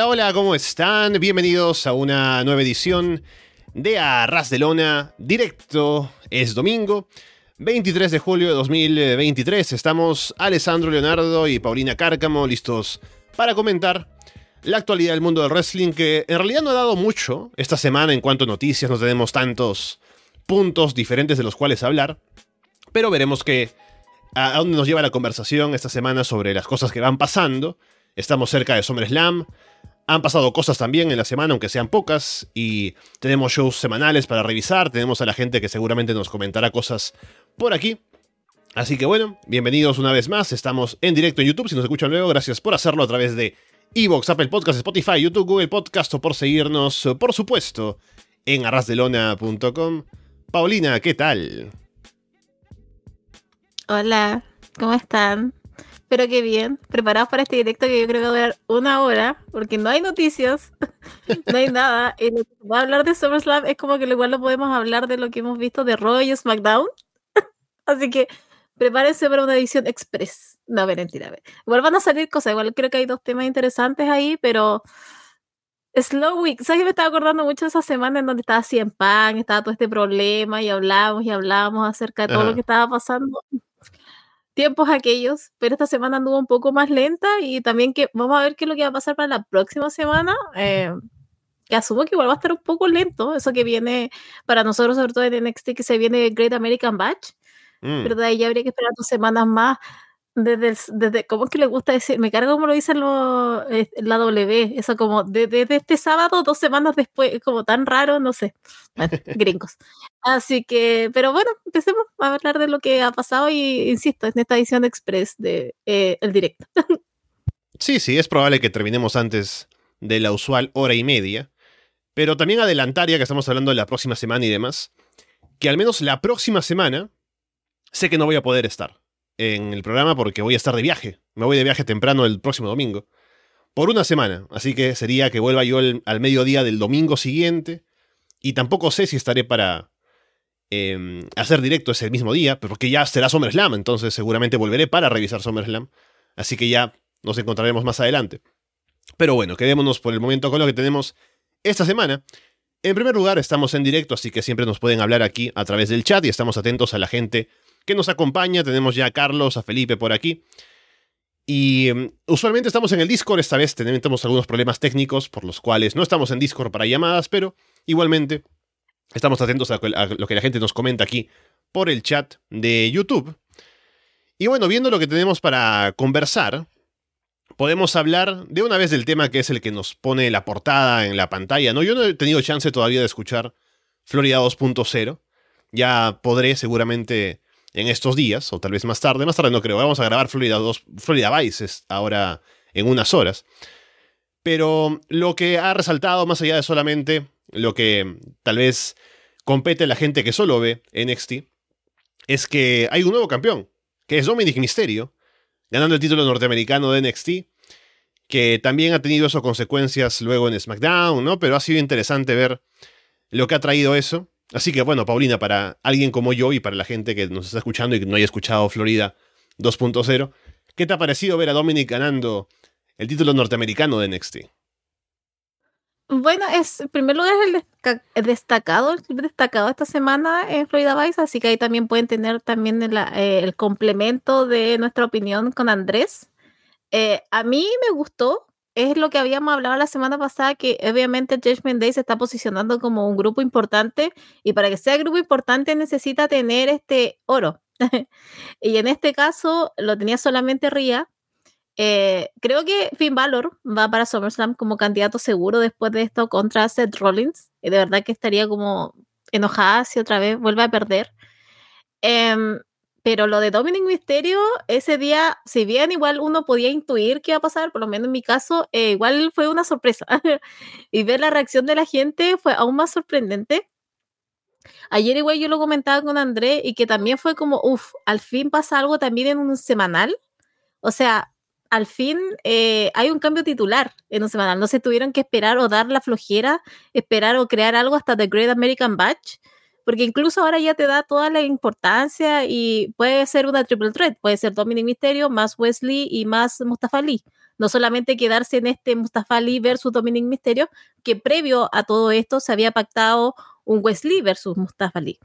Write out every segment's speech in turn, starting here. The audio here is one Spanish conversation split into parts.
Hola, hola, ¿cómo están? Bienvenidos a una nueva edición de Arras de Lona, directo, es domingo, 23 de julio de 2023. Estamos Alessandro Leonardo y Paulina Cárcamo listos para comentar la actualidad del mundo del wrestling, que en realidad no ha dado mucho esta semana en cuanto a noticias, no tenemos tantos puntos diferentes de los cuales hablar, pero veremos que a dónde nos lleva la conversación esta semana sobre las cosas que van pasando. Estamos cerca de SummerSlam, han pasado cosas también en la semana, aunque sean pocas, y tenemos shows semanales para revisar, tenemos a la gente que seguramente nos comentará cosas por aquí. Así que bueno, bienvenidos una vez más, estamos en directo en YouTube, si nos escuchan luego, gracias por hacerlo a través de Evox, Apple Podcasts, Spotify, YouTube, Google Podcast o por seguirnos, por supuesto, en arrasdelona.com. Paulina, ¿qué tal? Hola, ¿cómo están? Espero que bien. Preparados para este directo que yo creo que va a durar una hora, porque no hay noticias, no hay nada. Y lo que va a hablar de SummerSlam es como que igual lo podemos hablar de lo que hemos visto de Raw y SmackDown. Así que prepárense para una edición express. No, mentira. Igual van a salir cosas. Igual creo que hay dos temas interesantes ahí, pero Slow Week, ¿sabes que me estaba acordando mucho de esa semana en donde estaba así en pan, estaba todo este problema y hablábamos y hablábamos acerca de todo lo que estaba pasando? Tiempos aquellos, pero esta semana anduvo un poco más lenta y también que vamos a ver qué es lo que va a pasar para la próxima semana. Eh, que asumo que igual va a estar un poco lento, eso que viene para nosotros, sobre todo en NXT, que se viene Great American Batch, mm. pero de ahí ya habría que esperar dos semanas más desde, desde, ¿cómo es que le gusta decir? Me carga como lo dicen lo, eh, la W, eso como desde, este sábado, dos semanas después, como tan raro, no sé, gringos. Así que, pero bueno, empecemos a hablar de lo que ha pasado y insisto, en esta edición express de eh, el directo. sí, sí, es probable que terminemos antes de la usual hora y media, pero también adelantaría que estamos hablando de la próxima semana y demás, que al menos la próxima semana sé que no voy a poder estar en el programa porque voy a estar de viaje. Me voy de viaje temprano el próximo domingo. Por una semana. Así que sería que vuelva yo al mediodía del domingo siguiente. Y tampoco sé si estaré para em, hacer directo ese mismo día, porque ya será SummerSlam, entonces seguramente volveré para revisar SummerSlam. Así que ya nos encontraremos más adelante. Pero bueno, quedémonos por el momento con lo que tenemos esta semana. En primer lugar, estamos en directo, así que siempre nos pueden hablar aquí a través del chat y estamos atentos a la gente que nos acompaña. Tenemos ya a Carlos, a Felipe por aquí. Y mm, usualmente estamos en el Discord, esta vez tenemos algunos problemas técnicos por los cuales no estamos en Discord para llamadas, pero igualmente estamos atentos a, lo que la gente nos comenta aquí por el chat de YouTube. Y bueno, viendo lo que tenemos para conversar, podemos hablar de una vez del tema que es el que nos pone la portada en la pantalla. ¿no? Yo no he tenido chance todavía de escuchar Florida 2.0. Ya podré seguramente en estos días, o tal vez más tarde, más tarde no creo, vamos a grabar Florida 2, Florida Vice ahora en unas horas. Pero lo que ha resaltado, más allá de solamente lo que tal vez compete a la gente que solo ve NXT, es que hay un nuevo campeón, que es Dominic Mysterio, ganando el título norteamericano de NXT, que también ha tenido eso consecuencias luego en SmackDown, ¿no? Pero ha sido interesante ver lo que ha traído eso. Así que bueno, Paulina, para alguien como yo y para la gente que nos está escuchando y que no haya escuchado Florida 2.0, ¿qué te ha parecido ver a Dominic ganando el título norteamericano de NXT? Bueno, es en primer lugar el, destacado, el destacado esta semana en Florida Vice, así que ahí también pueden tener también el, eh, complemento de nuestra opinión con Andrés. Eh, a mí me gustó, es lo que habíamos hablado la semana pasada, que obviamente Judgment Day se está posicionando como un grupo importante y para que sea grupo importante necesita tener este oro. y en este caso lo tenía solamente Ria. Eh, creo que Finn Balor va para SummerSlam como candidato seguro después de esto contra Seth Rollins. Y de verdad que estaría como enojada si otra vez vuelve a perder. Em, pero lo de Dominic Mysterio, ese día, si bien igual uno podía intuir qué iba a pasar, por lo menos en mi caso, eh, igual fue una sorpresa. y ver la reacción de la gente fue aún más sorprendente. Ayer igual yo lo comentaba con André y que también fue como, uff, al fin pasa algo también en un semanal. O sea, al fin eh, hay un cambio titular en un semanal. No se tuvieron que esperar o dar la flojera, esperar o crear algo hasta The Great American Batch porque incluso ahora ya te da toda la importancia y puede ser una triple threat, puede ser Dominic Mysterio más Wesley y más Mustafa Ali. no solamente quedarse en este Mustafa Ali versus Dominic Mysterio, que previo a todo esto se había pactado un Wesley versus Mustafa Ali.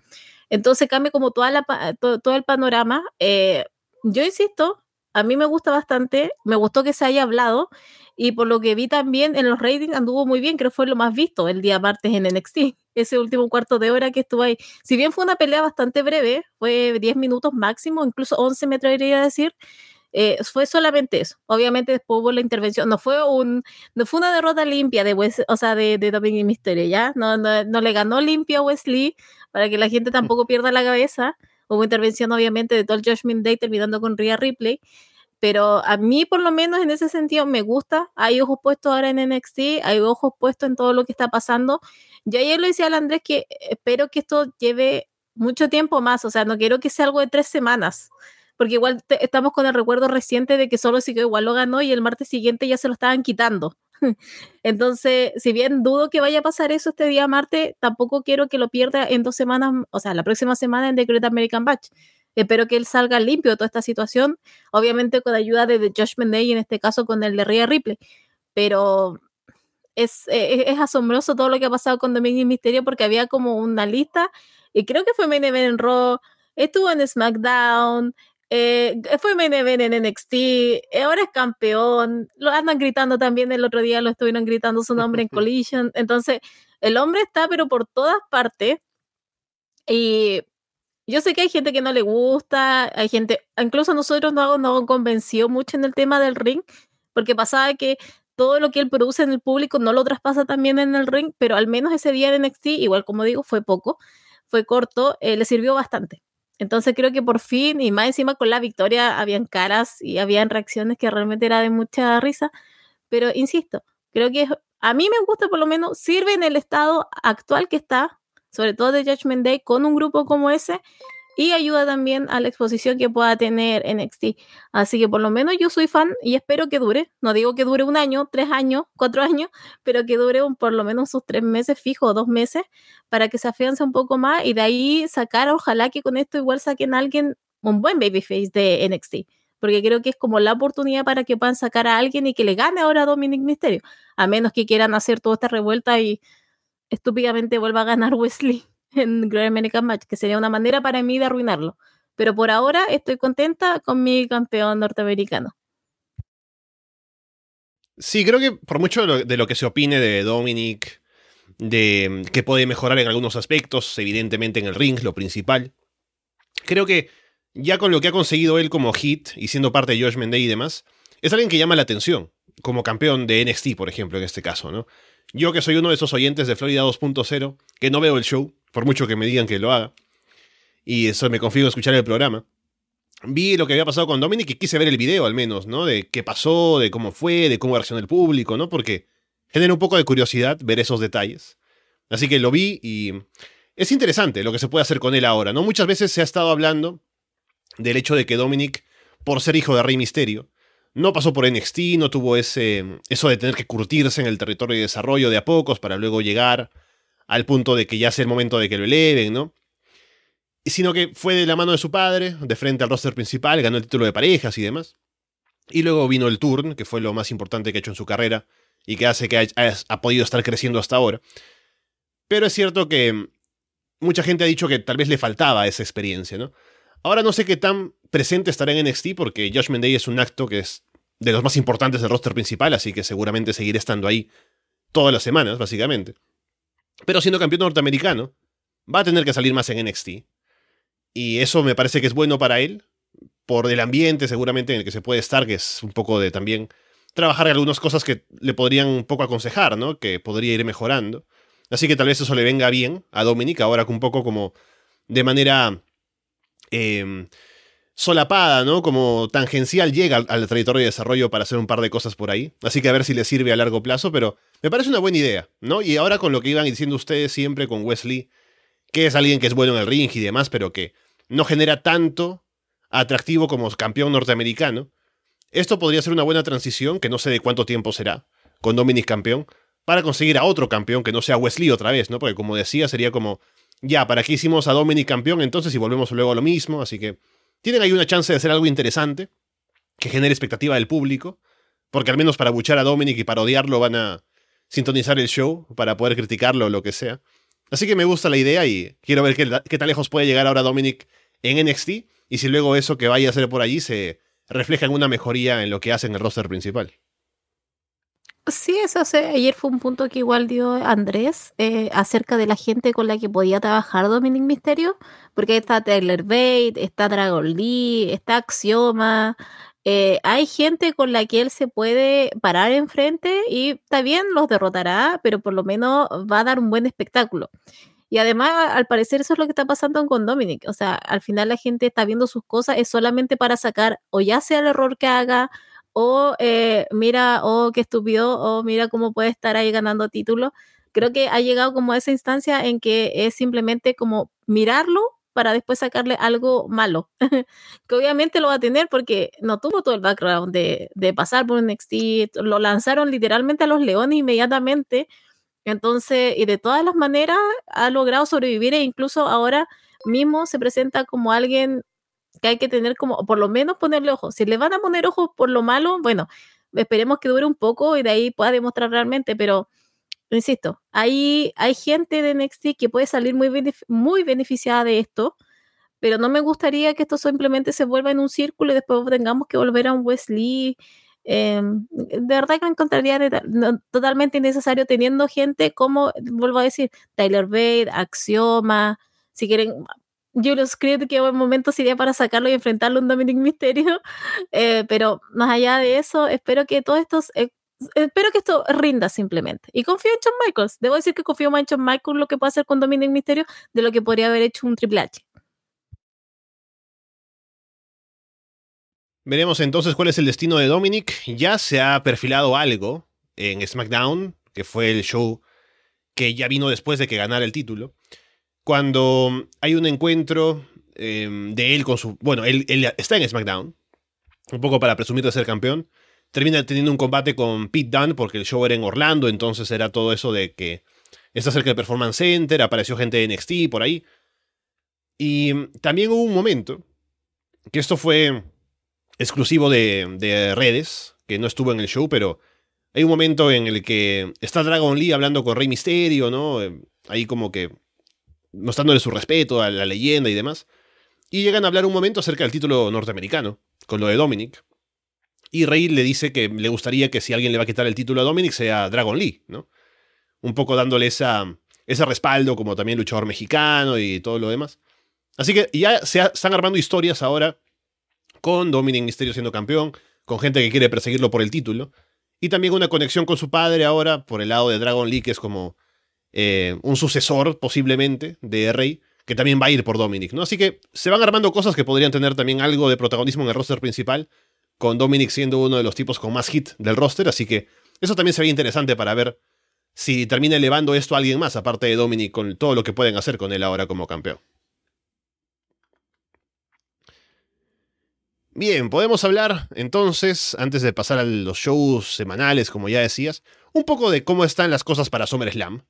Entonces cambia como toda todo, el panorama. Eh, yo insisto, a mí me gusta bastante, me gustó que se haya hablado y por lo que vi también en los ratings anduvo muy bien, creo que fue lo más visto el día martes en NXT, ese último cuarto de hora que estuvo ahí. Si bien fue una pelea bastante breve, fue 10 minutos máximo, incluso 11 me atrevería a decir, eh, fue solamente eso. Obviamente después hubo la intervención, no fue un no fue una derrota limpia de o sea, de, de Dominic ¿ya? No, no, no le ganó limpio a Wesley para que la gente tampoco pierda la cabeza. Hubo intervención obviamente de todo el Judgment Day terminando con Rhea Ripley, pero a mí por lo menos en ese sentido me gusta. Hay ojos puestos ahora en NXT, hay ojos puestos en todo lo que está pasando. Yo ayer lo decía al Andrés que espero que esto lleve mucho tiempo más, o sea, no quiero que sea algo de tres semanas, porque igual estamos con el recuerdo reciente de que solo que igual lo ganó y el martes siguiente ya se lo estaban quitando. Entonces, si bien dudo que vaya a pasar eso este día martes, tampoco quiero que lo pierda en dos semanas, o sea, la próxima semana en The Great American Batch. Espero que él salga limpio de toda esta situación, obviamente con ayuda de The Judgment Day, en este caso con el de Rhea Ripley. Pero es, e, es, asombroso todo lo que ha pasado con Dominic Misterio porque había como una lista, y creo que fue main event en Raw, estuvo en SmackDown, eh, fue main event en NXT, eh, ahora es campeón, lo andan gritando también el otro día, lo estuvieron gritando su nombre en Collision, entonces el hombre está pero por todas partes. Y yo sé que hay gente que no le gusta, hay gente, incluso a nosotros no nos convenció mucho en el tema del ring, porque pasaba que todo lo que él produce en el público no lo traspasa también en el ring, pero al menos ese día en NXT, igual como digo, fue poco, fue corto, eh, le sirvió bastante. Entonces creo que por fin, y más encima con la victoria, habían caras y habían reacciones que realmente era de mucha risa, pero insisto, creo que a mí me gusta por lo menos, sirve en el estado actual que está, sobre todo de Judgment Day, con un grupo como ese y ayuda también a la exposición que pueda tener NXT. Así que por lo menos yo soy fan y espero que dure. No digo que dure un año, tres años, cuatro años, pero que dure por lo menos sus tres meses fijos, dos meses, para que se afiance un poco más y de ahí sacar, ojalá que con esto igual saquen a alguien, un buen babyface de NXT. Porque creo que es como la oportunidad para que puedan sacar a alguien y que le gane ahora a Dominic Mysterio. A menos que quieran hacer toda esta revuelta y estúpidamente vuelva a ganar Wesley en Great American Match, que sería una manera para mí de arruinarlo. Pero por ahora estoy contenta con mi campeón norteamericano. Sí, creo que por mucho de lo, que se opine de Dominic, de que puede mejorar en algunos aspectos, evidentemente en el ring, lo principal, creo que ya con lo que ha conseguido él como hit y siendo parte de Josh Day y demás, es alguien que llama la atención, como campeón de NXT, por ejemplo, en este caso, ¿no? Yo que soy uno de esos oyentes de Florida 2.0, que no veo el show, por mucho que me digan que lo haga, y eso me confío en escuchar el programa, vi lo que había pasado con Dominic y quise ver el video al menos, ¿no? De qué pasó, de cómo fue, de cómo reaccionó el público, ¿no? Porque genera un poco de curiosidad ver esos detalles. Así que lo vi y es interesante lo que se puede hacer con él ahora, ¿no? Muchas veces se ha estado hablando del hecho de que Dominic, por ser hijo de Rey Misterio, no pasó por NXT, no tuvo ese, eso de tener que curtirse en el territorio de desarrollo de a pocos para luego llegar al punto de que ya sea el momento de que lo eleven, ¿no? Sino que fue de la mano de su padre, de frente al roster principal, ganó el título de parejas y demás. Y luego vino el turn, que fue lo más importante que ha hecho en su carrera y que hace que ha, podido estar creciendo hasta ahora. Pero es cierto que mucha gente ha dicho que tal vez le faltaba esa experiencia, ¿no? Ahora no sé qué tan presente estará en NXT porque Josh Day es un acto que es de los más importantes del roster principal, así que seguramente seguiré estando ahí todas las semanas, básicamente. Pero siendo campeón norteamericano, va a tener que salir más en NXT. Y eso me parece que es bueno para él, por el ambiente seguramente en el que se puede estar, que es un poco de también trabajar algunas cosas que le podrían un poco aconsejar, ¿no? Que podría ir mejorando. Así que tal vez eso le venga bien a Dominic, ahora un poco como de manera eh, solapada, ¿no? Como tangencial llega al, territorio de desarrollo para hacer un par de cosas por ahí. Así que a ver si le sirve a largo plazo, pero me parece una buena idea, ¿no? Y ahora con lo que iban diciendo ustedes siempre con Wesley, que es alguien que es bueno en el ring y demás, pero que no genera tanto atractivo como campeón norteamericano, esto podría ser una buena transición, que no sé de cuánto tiempo será, con Dominic campeón, para conseguir a otro campeón que no sea Wesley otra vez, ¿no? Porque como decía, sería como, ya, ¿para qué hicimos a Dominic campeón entonces y volvemos luego a lo mismo? Así que tienen ahí una chance de hacer algo interesante, que genere expectativa del público, porque al menos para buchar a Dominic y para odiarlo van a sintonizar el show, para poder criticarlo o lo que sea. Así que me gusta la idea y quiero ver qué, qué tan lejos puede llegar ahora Dominic en NXT y si luego eso que vaya a hacer por allí se refleja en una mejoría en lo que hace en el roster principal. Sí, eso ayer fue un punto que igual dio Andrés eh, acerca de la gente con la que podía trabajar Dominic Misterio, porque ahí está Taylor Bate, está Dragon Lee, está Axioma, eh, hay gente con la que él se puede parar enfrente y está bien, los derrotará, pero por lo menos va a dar un buen espectáculo. Y además, al parecer, eso es lo que está pasando con Dominic. O sea, al final la gente está viendo sus cosas, es solamente para sacar o ya sea el error que haga, o eh, mira, oh, qué estúpido, o mira cómo puede estar ahí ganando títulos. Creo que ha llegado como a esa instancia en que es simplemente como mirarlo para después sacarle algo malo, que obviamente lo va a tener porque no tuvo todo el background de, de pasar por NXT, lo lanzaron literalmente a los leones inmediatamente, entonces, y de todas las maneras ha logrado sobrevivir e incluso ahora mismo se presenta como alguien que hay que tener como, por lo menos ponerle ojo. Si le van a poner ojos por lo malo, bueno, esperemos que dure un poco y de ahí pueda demostrar realmente, pero insisto, hay, hay gente de NXT que puede salir muy, muy beneficiada de esto, pero no me gustaría que esto simplemente se vuelva en un círculo y después tengamos que volver a un Wesley. Em, de verdad que me encontraría totalmente innecesario teniendo gente como, vuelvo a decir, Tyler Bate, Axioma, si quieren, Julius Creed, que buen momento sería para sacarlo y enfrentarlo a un Dominic Mysterio. Eh, pero más allá de eso, espero que todos estos. Eh, espero que esto rinda simplemente. Y confío en Shawn Michaels. Debo decir que confío más en Shawn Michaels lo que puede hacer con Dominic Mysterio de lo que podría haber hecho un Triple H. Veremos entonces cuál es el destino de Dominic. Ya se ha perfilado algo en SmackDown, que fue el show que ya vino después de que ganara el título cuando hay un encuentro em, de él con su... Bueno, él, está en SmackDown, un poco para presumir de ser campeón. Termina teniendo un combate con Pete Dunne porque el show era en Orlando, entonces era todo eso de que está cerca del Performance Center, apareció gente de NXT por ahí. Y también hubo un momento, que esto fue exclusivo de, de redes, que no estuvo en el show, pero hay un momento en el que está Dragon Lee hablando con Rey Mysterio, ¿no? Ahí como que mostrándole su respeto a la leyenda y demás. Y llegan a hablar un momento acerca del título norteamericano, con lo de Dominic. Y Rey le dice que le gustaría que si alguien le va a quitar el título a Dominic sea Dragon Lee, ¿no? Un poco dándole esa, ese respaldo como también luchador mexicano y todo lo demás. Así que ya se están armando historias ahora con Dominic Mysterio siendo campeón, con gente que quiere perseguirlo por el título. Y también una conexión con su padre ahora por el lado de Dragon Lee, que es como eh, un sucesor posiblemente de Rey, que también va a ir por Dominic, ¿no? Así que se van armando cosas que podrían tener también algo de protagonismo en el roster principal, con Dominic siendo uno de los tipos con más hit del roster, así que eso también sería interesante para ver si termina elevando esto a alguien más, aparte de Dominic, con todo lo que pueden hacer con él ahora como campeón. Bien, podemos hablar entonces, antes de pasar a los shows semanales, como ya decías, un poco de cómo están las cosas para SummerSlam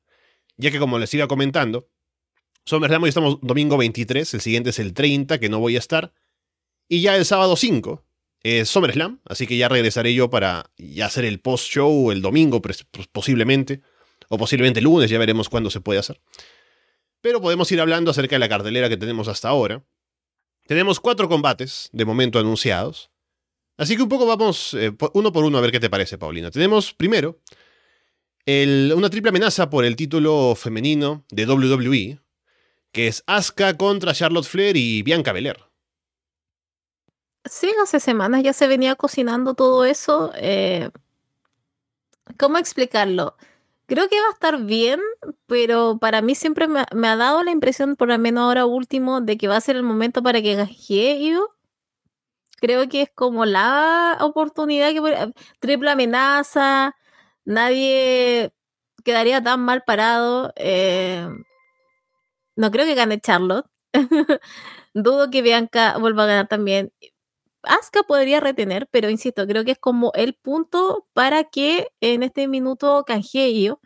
ya que como les iba comentando, SummerSlam hoy estamos domingo 23, el siguiente es el 30, que no voy a estar, y ya el sábado 5 es SummerSlam, así que ya regresaré yo para ya hacer el post-show el domingo posiblemente, o posiblemente el lunes, ya veremos cuándo se puede hacer. Pero podemos ir hablando acerca de la cartelera que tenemos hasta ahora. Tenemos cuatro combates de momento anunciados. Así que un poco vamos eh, uno por uno a ver qué te parece, Paulina. Tenemos primero una triple amenaza por el título femenino de WWE, que es Asuka contra Charlotte Flair y Bianca Belair. Sí, hace semanas ya se venía cocinando todo eso. Eh, ¿Cómo explicarlo? Creo que va a estar bien, pero para mí siempre me, ha dado la impresión, por lo menos ahora último, de que va a ser el momento para que gajee Creo que es como la oportunidad que triple amenaza, nadie quedaría tan mal parado. Eh, no creo que gane Charlotte. Dudo que Bianca vuelva a ganar también. Asuka podría retener, pero insisto, creo que es como el punto para que en este minuto canjee yo.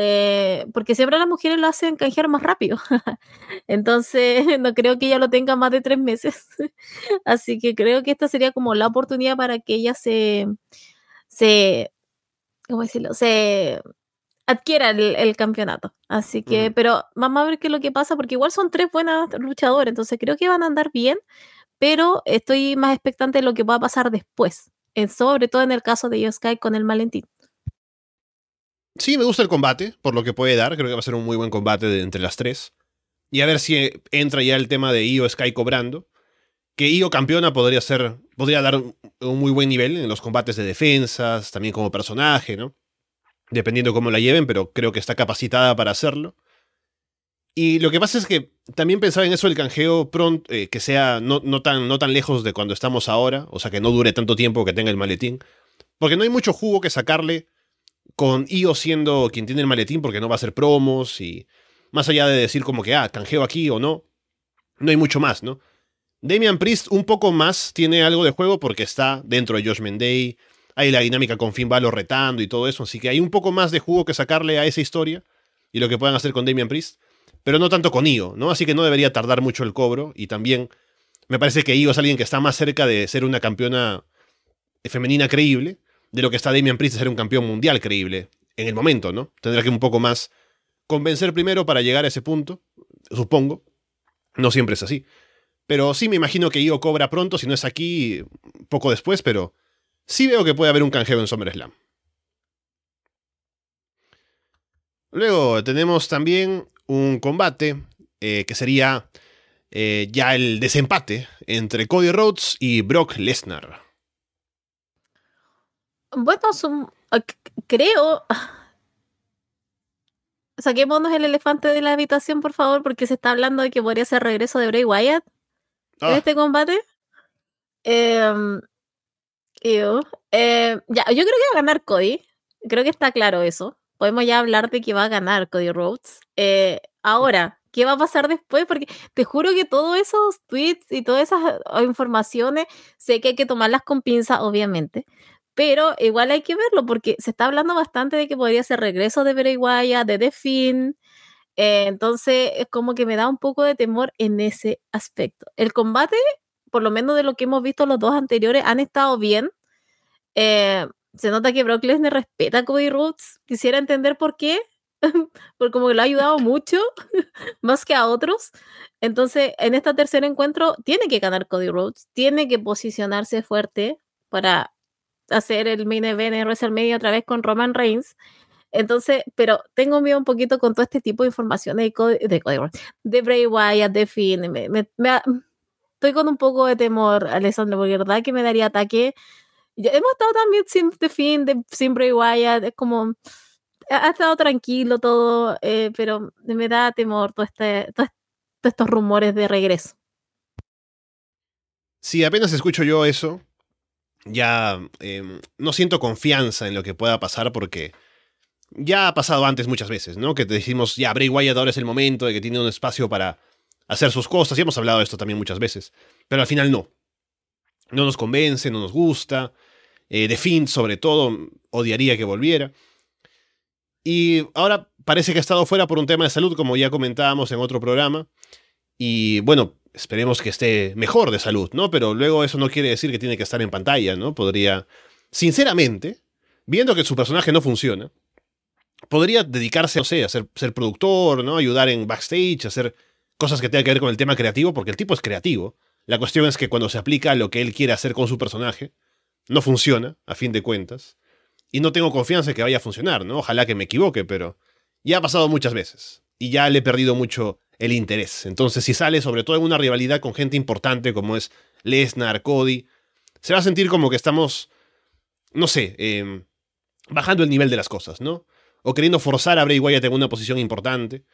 Eh, porque siempre las mujeres lo hacen canjear más rápido. Entonces, no creo que ella lo tenga más de tres meses. Así que creo que esta sería como la oportunidad para que ella se, se, ¿cómo decirlo? Se adquiera el, campeonato. Así que, pero vamos a ver qué es lo que pasa, porque igual son tres buenas luchadoras, entonces creo que van a andar bien, pero estoy más expectante de lo que va a pasar después, sobre todo en el caso de Yoskai con el Malentín. Sí, me gusta el combate, por lo que puede dar, creo que va a ser un muy buen combate entre las tres. Y a ver si entra ya el tema de Io Sky cobrando. Que Io campeona podría ser. Podría dar un muy buen nivel en los combates de defensas, también como personaje, ¿no? Dependiendo cómo la lleven, pero creo que está capacitada para hacerlo. Y lo que pasa es que también pensaba en eso el canjeo pronto, eh, que sea no, no, tan, no tan lejos de cuando estamos ahora, o sea, que no dure tanto tiempo que tenga el maletín. Porque no hay mucho jugo que sacarle con Io siendo quien tiene el maletín, porque no va a hacer promos y más allá de decir como que, ah, canjeo aquí o no, no hay mucho más, ¿no? Damian Priest un poco más tiene algo de juego porque está dentro de Josh Mendey, hay la dinámica con Finn Balor retando y todo eso, así que hay un poco más de jugo que sacarle a esa historia y lo que puedan hacer con Damian Priest, pero no tanto con Io, ¿no? Así que no debería tardar mucho el cobro y también me parece que Io es alguien que está más cerca de ser una campeona femenina creíble de lo que está Damian Priest de ser un campeón mundial creíble en el momento, ¿no? Tendrá que un poco más convencer primero para llegar a ese punto, supongo. No siempre es así. Pero sí me imagino que Io cobra pronto, si no es aquí, poco después, pero sí veo que puede haber un canjeo en SummerSlam. Luego tenemos también un combate eh, que sería eh, ya el desempate entre Cody Rhodes y Brock Lesnar. Bueno, creo, saquémonos el elefante de la habitación, por favor, porque se está hablando de que podría ser regreso de Bray Wyatt en ah. este combate. Em, eh, ya, yo creo que va a ganar Cody. Creo que está claro eso. Podemos ya hablar de que va a ganar Cody Rhodes. Eh, ahora, ¿qué va a pasar después? Porque te juro que todos esos tweets y todas esas ah, informaciones, sé que hay que tomarlas con pinza, obviamente pero igual hay que verlo porque se está hablando bastante de que podría ser regreso de Bray Wyatt, de The Finn. Eh, entonces, es como que me da un poco de temor en ese aspecto. El combate, por lo menos de lo que hemos visto los dos anteriores, han estado bien. Eh, se nota que Brock Lesnar respeta a Cody Rhodes. Quisiera entender por qué, porque como que lo ha ayudado mucho, más que a otros. Entonces, en este tercer encuentro, tiene que ganar Cody Rhodes, tiene que posicionarse fuerte para hacer el main event en WrestleMania otra vez con Roman Reigns. Entonces, pero tengo miedo un poquito con todo este tipo de información de, de, de Bray Wyatt, de Finn. Me, estoy con un poco de temor, Alessandro, porque verdad que me daría ataque. Ya hemos estado también sin The Finn, de, sin Bray Wyatt, es como. Ha estado tranquilo todo, eh, pero me da temor todo este, todos estos rumores de regreso. Sí, apenas escucho yo eso, ya em, no siento confianza en lo que pueda pasar porque ya ha pasado antes muchas veces, ¿no? Que te decimos, ya, Bray Wyatt ahora es el momento de que tiene un espacio para hacer sus cosas, y hemos hablado de esto también muchas veces, pero al final no. No nos convence, no nos gusta. Eh, de Finn, sobre todo, odiaría que volviera. Y ahora parece que ha estado fuera por un tema de salud, como ya comentábamos en otro programa. Y bueno, esperemos que esté mejor de salud, ¿no? Pero luego eso no quiere decir que tiene que estar en pantalla, ¿no? Podría, sinceramente, viendo que su personaje no funciona, podría dedicarse, no sé, a ser, productor, ¿no? Ayudar en backstage, hacer cosas que tengan que ver con el tema creativo, porque el tipo es creativo. La cuestión es que cuando se aplica lo que él quiere hacer con su personaje, no funciona, a fin de cuentas. Y no tengo confianza en que vaya a funcionar, ¿no? Ojalá que me equivoque, pero ya ha pasado muchas veces. Y ya le he perdido mucho el interés. Entonces, si sale sobre todo en una rivalidad con gente importante como es Lesnar, Cody, se va a sentir como que estamos, no sé, em, bajando el nivel de las cosas, ¿no? O queriendo forzar a Bray Wyatt en una posición importante.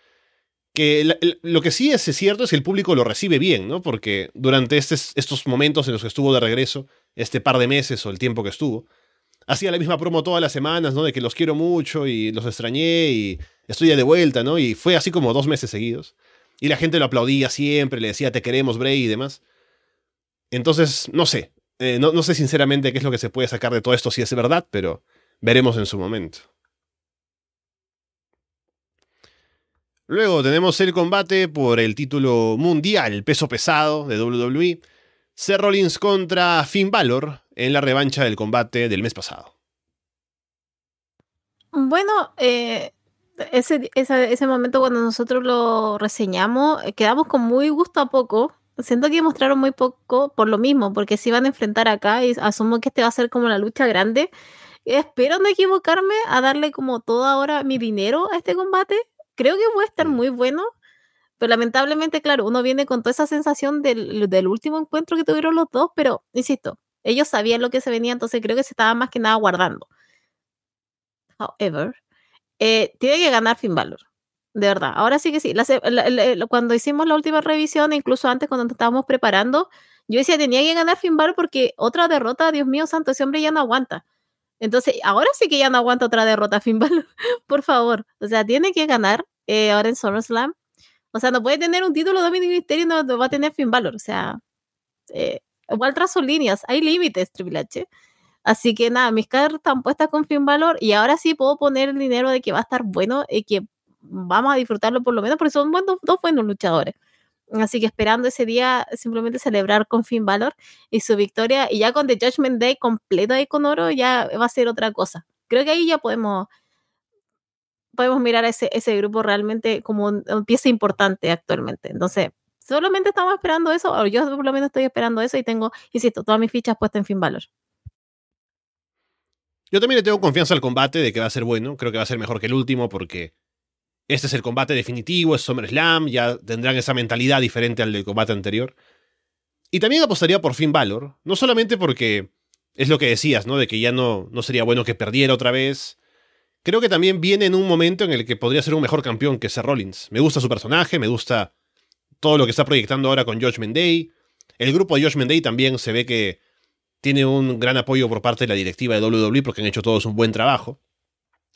Que lo que sí es, cierto es que el público lo recibe bien, ¿no? Porque durante estos momentos en los que estuvo de regreso, este par de meses o el tiempo que estuvo, hacía la misma promo todas las semanas, ¿no? De que los quiero mucho y los extrañé y estoy ya de vuelta, ¿no? Y fue así como dos meses seguidos. Y la gente lo aplaudía siempre, le decía te queremos, Bray y demás. Entonces, no sé. Eh, no sé sinceramente qué es lo que se puede sacar de todo esto, si es verdad, pero veremos en su momento. Luego tenemos el combate por el título mundial peso pesado de WWE. Seth Rollins contra Finn Balor en la revancha del combate del mes pasado. Bueno, eh, ese, ese, momento cuando nosotros lo reseñamos, eh, quedamos con muy gusto a poco. Siento que mostraron muy poco por lo mismo, porque se iban a enfrentar acá y asumo que este va a ser como la lucha grande. Espero no equivocarme a darle como todo ahora mi dinero a este combate. Creo que puede estar mm. muy bueno, pero lamentablemente, claro, uno viene con toda esa sensación del, del último encuentro que tuvieron los dos, pero insisto, ellos sabían lo que se venía, entonces creo que se estaba más que nada guardando. However, eh, tiene que ganar Finn Balor. De verdad. Ahora sí que sí. cuando hicimos la última revisión, incluso antes cuando estábamos preparando, yo decía, tenía que ganar Finn Balor porque otra derrota, Dios mío santo, ese hombre ya no aguanta. Entonces, ahora sí que ya no aguanta otra derrota Finn Balor. Por favor. O sea, tiene que ganar eh, ahora en SummerSlam. O sea, no puede tener un título Dominic Mysterio y no, va a tener Finn Balor. O sea, eh, igual trazo líneas. Hay límites, Triple H. Así que nada, mis cartas están puestas con fin valor y ahora sí puedo poner el dinero de que va a estar bueno y que vamos a disfrutarlo por lo menos porque son buenos, dos buenos luchadores. Así que esperando ese día simplemente celebrar con fin valor y su victoria y ya con The Judgment Day completo y con oro ya va a ser otra cosa. Creo que ahí ya podemos podemos mirar a ese, ese grupo realmente como una pieza importante actualmente. Entonces, solamente estamos esperando eso, o yo por lo menos estoy esperando eso y tengo, insisto, todas mis fichas puestas en fin valor. Yo también le tengo confianza al combate de que va a ser bueno. Creo que va a ser mejor que el último porque este es el combate definitivo, es SummerSlam, ya tendrán esa mentalidad diferente al del combate anterior. Y también apostaría por Finn Balor, no solamente porque es lo que decías, ¿no? De que ya no, no sería bueno que perdiera otra vez. Creo que también viene en un momento en el que podría ser un mejor campeón que Seth Rollins. Me gusta su personaje, me gusta todo lo que está proyectando ahora con Josh Day. El grupo de Josh Day también se ve que tiene un gran apoyo por parte de la directiva de WWE porque han hecho todos un buen trabajo.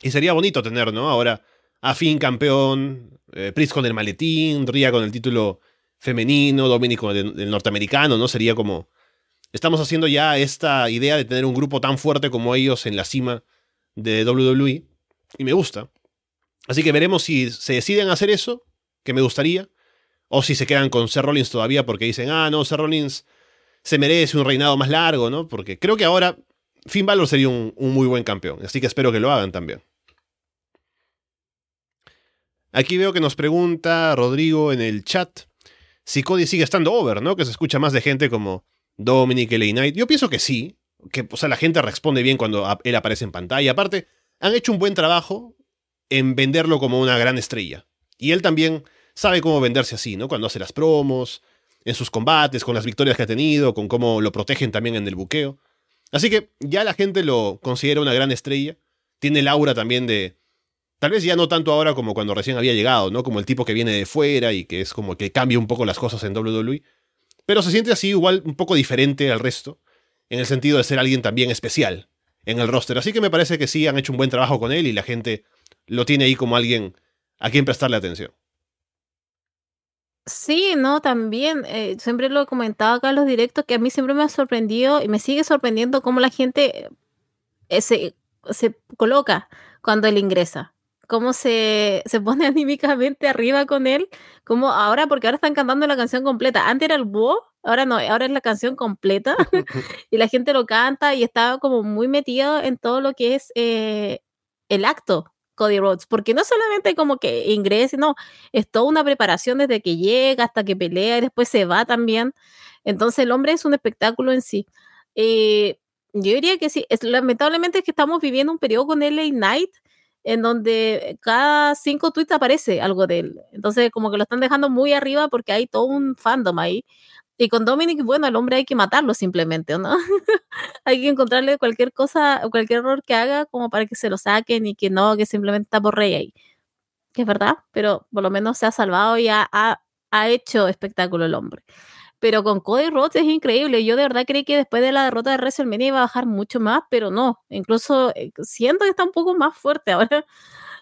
Y sería bonito tener, ¿no? Ahora a Finn campeón, eh, Priest con el maletín, Ria con el título femenino, Dominic con el, norteamericano, ¿no? Sería como... Estamos haciendo ya esta idea de tener un grupo tan fuerte como ellos en la cima de WWE. Y me gusta. Así que veremos si se deciden hacer eso, que me gustaría. O si se quedan con Seth Rollins todavía porque dicen, ah, no, Seth Rollins se merece un reinado más largo, ¿no? Porque creo que ahora Finn Balor sería un, muy buen campeón, así que espero que lo hagan también. Aquí veo que nos pregunta Rodrigo en el chat si Cody sigue estando over, ¿no? Que se escucha más de gente como Dominic, LA Knight. Yo pienso que sí, que o sea, la gente responde bien cuando él aparece en pantalla. Aparte, han hecho un buen trabajo en venderlo como una gran estrella. Y él también sabe cómo venderse así, ¿no? Cuando hace las promos, en sus combates, con las victorias que ha tenido, con cómo lo protegen también en el buqueo. Así que ya la gente lo considera una gran estrella. Tiene el aura también de. Tal vez ya no tanto ahora como cuando recién había llegado, ¿no? Como el tipo que viene de fuera y que es como que cambia un poco las cosas en WWE. Pero se siente así igual un poco diferente al resto, en el sentido de ser alguien también especial en el roster. Así que me parece que sí han hecho un buen trabajo con él y la gente lo tiene ahí como alguien a quien prestarle atención. Sí, no, también, eh, siempre lo he comentado acá en los directos, que a mí siempre me ha sorprendido y me sigue sorprendiendo cómo la gente eh, se, se coloca cuando él ingresa, cómo se, se pone anímicamente arriba con él, como ahora, porque ahora están cantando la canción completa, antes era el búho, ahora no, ahora es la canción completa y la gente lo canta y está como muy metido en todo lo que es eh, el acto Cody Rhodes, porque no solamente como que ingrese, no, es toda una preparación desde que llega hasta que pelea y después se va también. Entonces el hombre es un espectáculo en sí. Eh, yo diría que sí, es, lamentablemente es que estamos viviendo un periodo con LA Knight en donde cada cinco tweets aparece algo de él. Entonces como que lo están dejando muy arriba porque hay todo un fandom ahí. Y con Dominic, bueno, el hombre hay que matarlo simplemente, ¿no? hay que encontrarle cualquier cosa, cualquier error que haga como para que se lo saquen y que no, que simplemente está por rey ahí. Que es verdad, pero por lo menos se ha salvado y ha, ha, hecho espectáculo el hombre. Pero con Cody Rhodes es increíble. Yo de verdad creí que después de la derrota de WrestleMania iba a bajar mucho más, pero no. Incluso eh, siento que está un poco más fuerte ahora.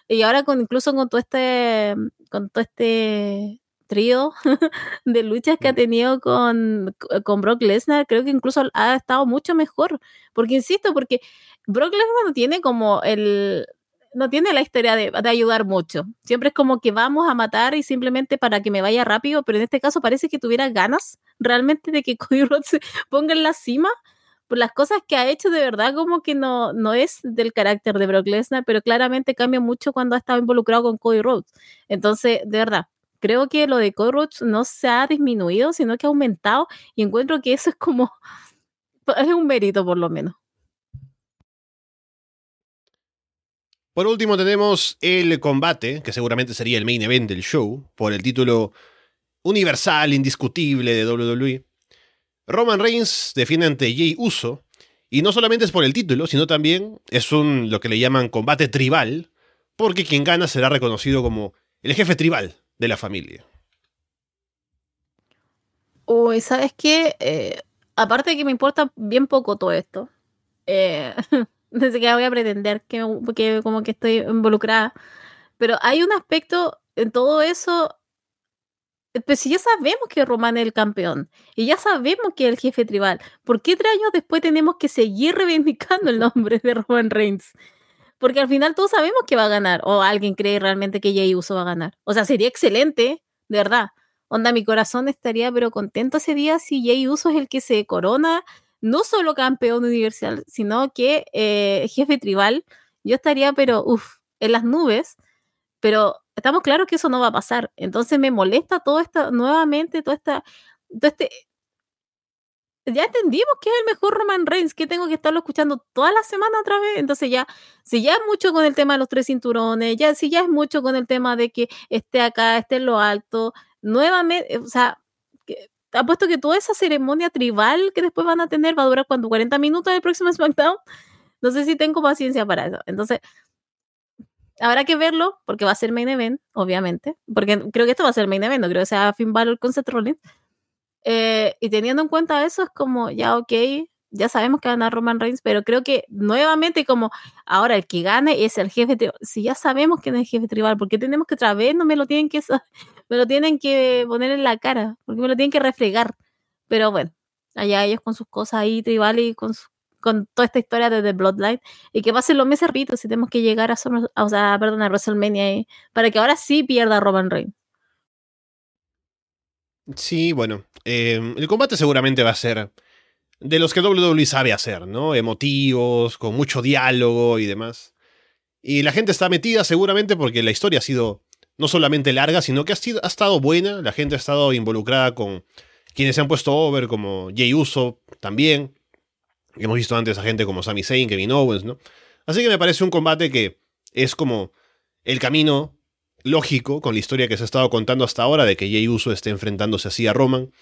Y ahora con incluso con todo este con todo este trío de luchas que ha mm. tenido con, con Brock Lesnar, creo que incluso ha estado mucho mejor. Porque insisto, porque Brock Lesnar no tiene como el. No tiene la historia de, de, ayudar mucho. Siempre es como que vamos a matar y simplemente para que me vaya rápido, pero en este caso parece que tuviera ganas realmente de que Cody Rhodes se ponga en la cima, por las cosas que ha hecho de verdad como que no, no es del carácter de Brock Lesnar, pero claramente cambia mucho cuando ha estado involucrado con Cody Rhodes. Entonces, de verdad, creo que lo de Cody Rhodes no se ha disminuido, sino que ha aumentado y encuentro que eso es como, es un mérito por lo menos. Por último tenemos el combate, que seguramente sería el main event del show, por el título universal, indiscutible de WWE. Roman Reigns defiende ante Jay Uso, y no solamente es por el título, sino también es un lo que le llaman combate tribal, porque quien gana será reconocido como el jefe tribal de la familia. Uy, ¿sabes qué? Eh, aparte de que me importa bien poco todo esto, eh, desde que voy a pretender que, que como que estoy involucrada. Pero hay un aspecto en todo eso pues si ya sabemos que Roman es el campeón y ya sabemos que es el jefe tribal, ¿por qué tres años después tenemos que seguir reivindicando el nombre de Roman Reigns? Porque al final todos sabemos que va a ganar, o alguien cree realmente que Jay Uso va a ganar. O sea, sería excelente, de verdad. Onda, mi corazón estaría pero contento ese día si Jay Uso es el que se corona no solo campeón universal, sino que eh, jefe tribal, yo estaría, pero, uff, en las nubes, pero estamos claros que eso no va a pasar. Entonces me molesta todo esto, nuevamente, todo esta, todo este... Ya entendimos que es el mejor Roman Reigns, que tengo que estarlo escuchando toda la semana otra vez. Entonces ya, si ya es mucho con el tema de los tres cinturones, ya si ya es mucho con el tema de que esté acá, esté en lo alto, nuevamente, o sea, apuesto que toda esa ceremonia tribal que después van a tener va a durar cuando 40 minutos el próximo SmackDown. No sé si tengo paciencia para eso. Entonces, habrá que verlo porque va a ser main event, obviamente. Porque creo que esto va a ser main event, no creo que sea Finn Balor con Seth Rollins. Eh, y teniendo en cuenta eso, es como, ya, ok, ya sabemos que va a Roman Reigns, pero creo que nuevamente, como ahora el que gane es el jefe tribal. Si ya sabemos que es el jefe tribal, ¿por qué tenemos que otra vez no me lo tienen que me lo tienen que poner en la cara, porque me lo tienen que reflejar. Pero bueno, allá ellos con sus cosas ahí tribales y con, con toda esta historia de The Bloodline y que pasen los meses ritos si tenemos que llegar a, o sea, perdón, a WrestleMania para que ahora sí pierda Roman Reigns. Sí, bueno, em, el combate seguramente va a ser de los que WWE sabe hacer, ¿no? Emotivos, con mucho diálogo y demás. Y la gente está metida seguramente porque la historia ha sido no solamente larga, sino que ha, sido, ha estado buena. La gente ha estado involucrada con quienes se han puesto over, como Jay Uso también. Hemos visto antes a gente como Sami Zayn, Kevin Owens, ¿no? Así que me parece un combate que es como el camino lógico con la historia que se ha estado contando hasta ahora de que Jay Uso esté enfrentándose así a Roman.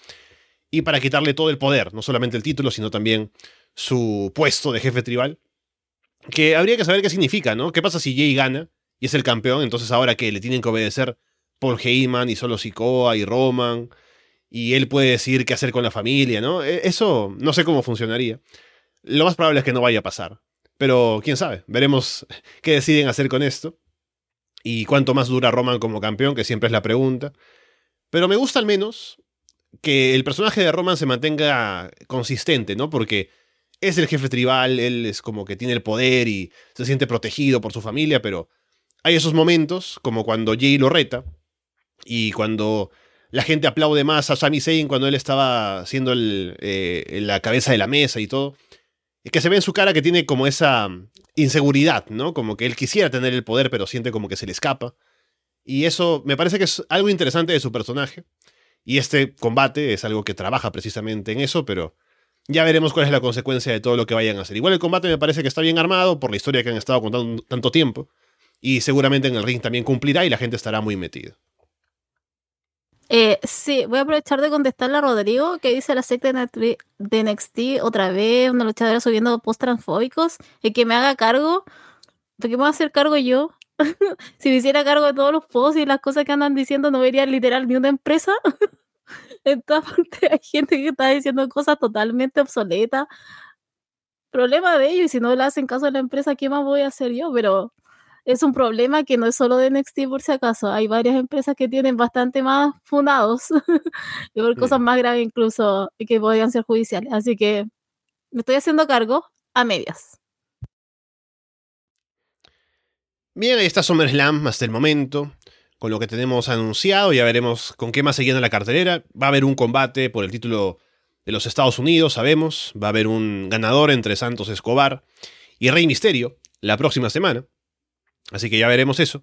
Y para quitarle todo el poder, no solamente el título, sino también su puesto de jefe tribal. Que habría que saber qué significa, ¿no? ¿Qué pasa si Jay gana? y es el campeón, entonces ahora que le tienen que obedecer Paul Heyman y solo Sikoa y Roman, y él puede decidir qué hacer con la familia, ¿no? E, eso no sé cómo funcionaría. Lo más probable es que no vaya a pasar. Pero quién sabe, veremos qué deciden hacer con esto. Y cuánto más dura Roman como campeón, que siempre es la pregunta. Pero me gusta al menos que el personaje de Roman se mantenga consistente, ¿no? Porque es el jefe tribal, él es como que tiene el poder y se siente protegido por su familia, pero hay esos momentos, como cuando Jay lo reta, y cuando la gente aplaude más a Sami Zayn cuando él estaba siendo eh, la cabeza de la mesa y todo, que se ve en su cara que tiene como esa inseguridad, ¿no? Como que él quisiera tener el poder, pero siente como que se le escapa. Y eso me parece que es algo interesante de su personaje. Y este combate es algo que trabaja precisamente en eso, pero ya veremos cuál es la consecuencia de todo lo que vayan a hacer. Igual el combate me parece que está bien armado por la historia que han estado contando tanto tiempo. Y seguramente en el ring también cumplirá y la gente estará muy metida. Eh, sí, voy a aprovechar de contestarle a Rodrigo que dice la secta de NXT otra vez, una luchadora subiendo post transfóbicos, y que me haga cargo. ¿De qué me voy a hacer cargo yo? si me hiciera cargo de todos los posts y las cosas que andan diciendo, no vería literal ni una empresa. en toda parte hay gente que está diciendo cosas totalmente obsoletas. Problema de ellos, y si no le hacen caso a la empresa, ¿qué más voy a hacer yo? Pero es un problema que no es solo de NXT por si acaso. Hay varias empresas que tienen bastante más fundados y por cosas más graves incluso que podrían ser judiciales. Así que me estoy haciendo cargo a medias. Bien, ahí está SummerSlam hasta el momento. Con lo que tenemos anunciado, ya veremos con qué más se llena la cartelera. Va a haber un combate por el título de los Estados Unidos, sabemos. Va a haber un ganador entre Santos Escobar y Rey Misterio la próxima semana. Así que ya veremos eso.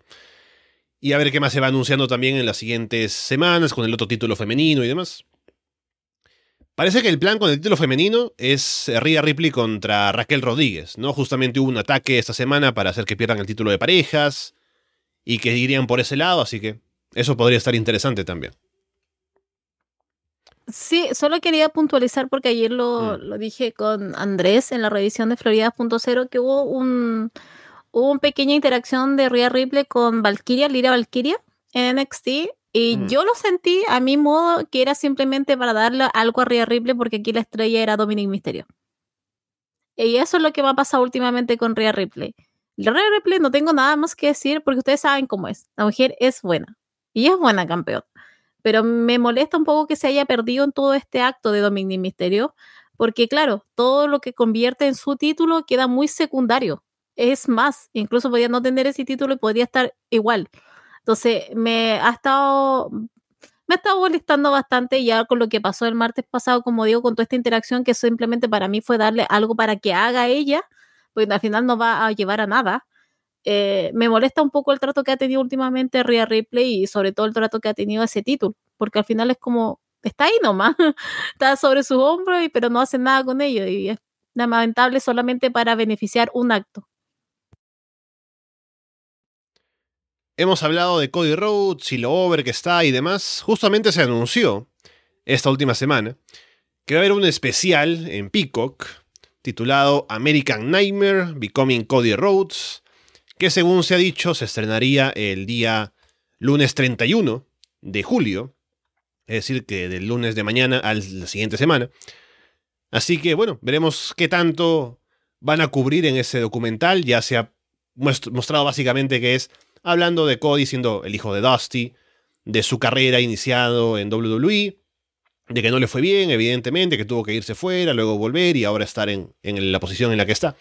Y a ver qué más se va anunciando también en las siguientes semanas con el otro título femenino y demás. Parece que el plan con el título femenino es Rhea Ripley contra Raquel Rodríguez, ¿no? Justamente hubo un ataque esta semana para hacer que pierdan el título de parejas y que irían por ese lado, así que eso podría estar interesante también. Sí, solo quería puntualizar porque ayer lo, mm. dije con Andrés en la revisión de Florida.0 que hubo un hubo una pequeña interacción de Rhea Ripley con Valkyria, Lira Valkyria en NXT y mm. yo lo sentí a mi modo que era simplemente para darle algo a Rhea Ripley porque aquí la estrella era Dominic Mysterio. Y eso es lo que va a pasar últimamente con Rhea Ripley. Rhea Ripley no tengo nada más que decir porque ustedes saben cómo es. La mujer es buena y es buena campeón. Pero me molesta un poco que se haya perdido en todo este acto de Dominic Mysterio porque claro, todo lo que convierte en su título queda muy secundario. Es más, incluso podría no tener ese título y podría estar igual. Entonces, me ha estado, me ha estado molestando bastante ya con lo que pasó el martes pasado, como digo, con toda esta interacción que simplemente para mí fue darle algo para que haga ella, porque al final no va a llevar a nada. Eh, me molesta un poco el trato que ha tenido últimamente Rhea Ripley y sobre todo el trato que ha tenido ese título, porque al final es como, está ahí nomás, está sobre sus hombros, pero no hace nada con ello y es lamentable solamente para beneficiar un acto. Hemos hablado de Cody Rhodes y lo over que está y demás. Justamente se anunció esta última semana que va a haber un especial en Peacock titulado American Nightmare Becoming Cody Rhodes, que según se ha dicho se estrenaría el día lunes 31 de julio, es decir, que del lunes de mañana a la siguiente semana. Así que bueno, veremos qué tanto van a cubrir en ese documental. Ya se ha mostrado básicamente que es hablando de Cody siendo el hijo de Dusty, de su carrera iniciado en WWE, de que no le fue bien, evidentemente, que tuvo que irse fuera, luego volver y ahora estar en, la posición en la que está.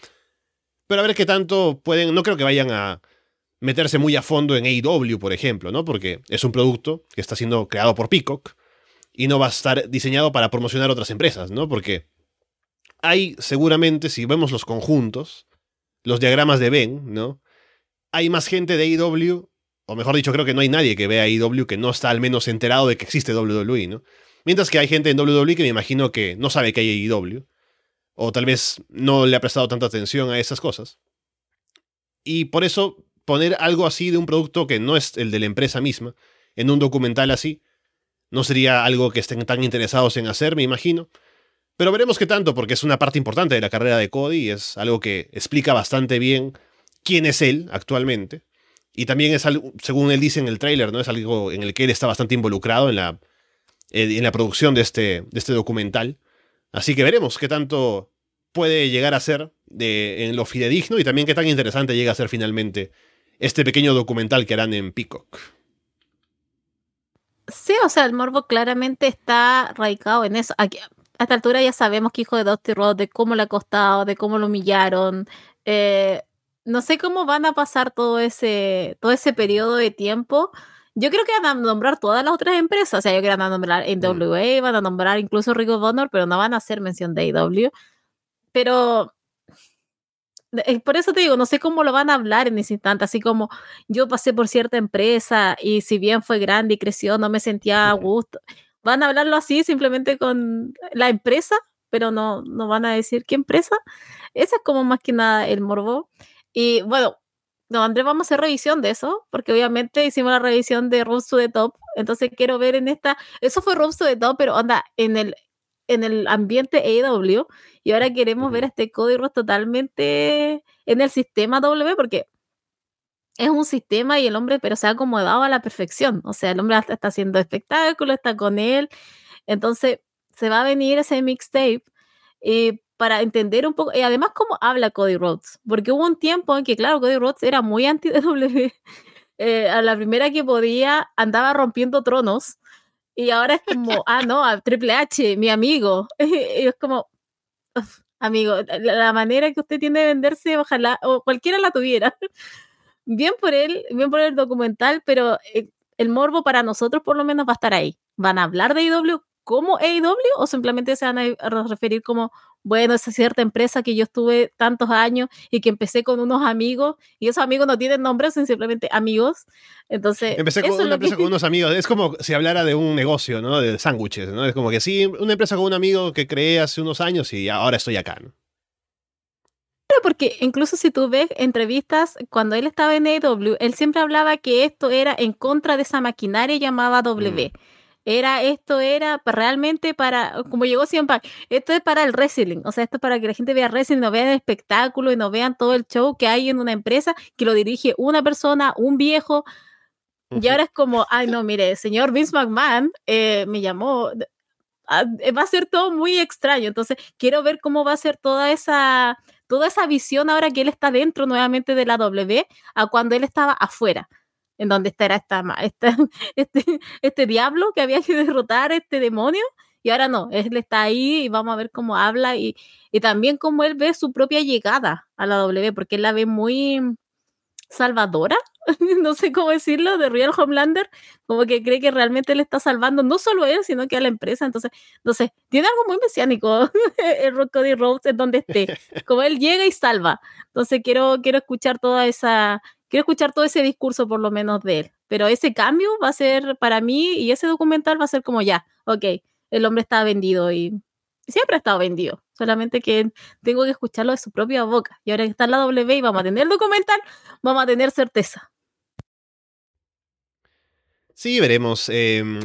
Pero a ver qué tanto pueden, no creo que vayan a meterse muy a fondo en AEW, por ejemplo, ¿no? Porque es un producto que está siendo creado por Peacock y no va a estar diseñado para promocionar otras empresas, ¿no? Porque hay seguramente, si vemos los conjuntos, los diagramas de Ben, ¿no? Hay más gente de AEW, o mejor dicho, creo que no hay nadie que vea AEW que no está al menos enterado de que existe WWE, ¿no? Mientras que hay gente en WWE que me imagino que no sabe que hay AEW, o tal vez no le ha prestado tanta atención a esas cosas. Y por eso poner algo así de un producto que no es el de la empresa misma, en un documental así, no sería algo que estén tan interesados en hacer, me imagino. Pero veremos qué tanto, porque es una parte importante de la carrera de Cody y es algo que explica bastante bien quién es él actualmente. Y también es algo, según él dice en el tráiler, ¿no? Es algo en el que él está bastante involucrado en la, en la producción de este, de este documental. Así que veremos qué tanto puede llegar a ser de, en lo fidedigno y también qué tan interesante llega a ser finalmente este pequeño documental que harán en Peacock. Sí, o sea, el morbo claramente está radicado en eso. Aquí, a esta altura ya sabemos que hijo de Dusty Rhodes, de cómo le ha costado, de cómo lo humillaron. Eh, no sé cómo van a pasar todo ese, todo ese periodo de tiempo. Yo creo que van a nombrar todas las otras empresas. O sea, yo creo que van a nombrar NWA, van a nombrar incluso Rico Bonner, pero no van a hacer mención de AEW. Pero eh, por eso te digo, no sé cómo lo van a hablar en ese instante, así como yo pasé por cierta empresa y si bien fue grande y creció, no me sentía a gusto. Van a hablarlo así simplemente con la empresa, pero no, no van a decir qué empresa. Esa es como más que nada el morbo. Y bueno, no, Andrés, vamos a hacer revisión de eso, porque obviamente hicimos la revisión de Rooms to the Top. Entonces quiero ver en esta. Eso fue Rooms to the Top, pero anda, en el, en el ambiente AW. Y ahora queremos ver este código totalmente en el sistema W, porque es un sistema y el hombre, pero se ha acomodado a la perfección. O sea, el hombre está haciendo espectáculo, está con él. Entonces, se va a venir ese mixtape. Y para entender un poco, y además cómo habla Cody Rhodes, porque hubo un tiempo en que, claro, Cody Rhodes era muy anti-DW, eh, a la primera que podía andaba rompiendo tronos, y ahora es como, ah, no, a Triple H, mi amigo, y es como, amigo, la, manera que usted tiene de venderse, ojalá, o cualquiera la tuviera. bien por él, bien por el documental, pero eh, el morbo para nosotros por lo menos va a estar ahí. Van a hablar de IW como AEW o simplemente se van a referir como, bueno, esa cierta empresa que yo estuve tantos años y que empecé con unos amigos y esos amigos no tienen nombres, son simplemente amigos. Entonces, empecé con una empresa con unos amigos. Es como si hablara de un negocio, ¿no? De sándwiches, ¿no? Es como que sí, una empresa con un amigo que creé hace unos años y ahora estoy acá, ¿no? porque incluso si tú ves entrevistas, cuando él estaba en AEW, él siempre hablaba que esto era en contra de esa maquinaria llamada W. Mm. Era, esto era realmente para, como llegó siempre, esto es para el wrestling, o sea, esto es para que la gente vea wrestling, no vean el espectáculo y no vean todo el show que hay en una empresa que lo dirige una persona, un viejo, y ahora es como, ay no, mire, señor Vince McMahon eh, me llamó, ah, va a ser todo muy extraño, entonces quiero ver cómo va a ser toda esa toda esa visión ahora que él está dentro nuevamente de la W a cuando él estaba afuera, en donde estará esta, esta, este, este diablo que había que derrotar, este demonio, y ahora no, él está ahí y vamos a ver cómo habla y, y también cómo él ve su propia llegada a la W, porque él la ve muy salvadora, no sé cómo decirlo, de Real Homelander, como que cree que realmente le está salvando no solo a él, sino que a la empresa. Entonces, no sé, tiene algo muy mesiánico el Cody Rhodes en donde esté, como él llega y salva. Entonces, quiero, quiero escuchar toda esa, quiero escuchar todo ese discurso por lo menos de él. Pero ese cambio va a ser para mí y ese documental va a ser como ya, ok, el hombre está vendido y siempre ha estado vendido, solamente que tengo que escucharlo de su propia boca. Y ahora que está en la W y vamos a tener el documental, vamos a tener certeza. Sí, veremos. Em,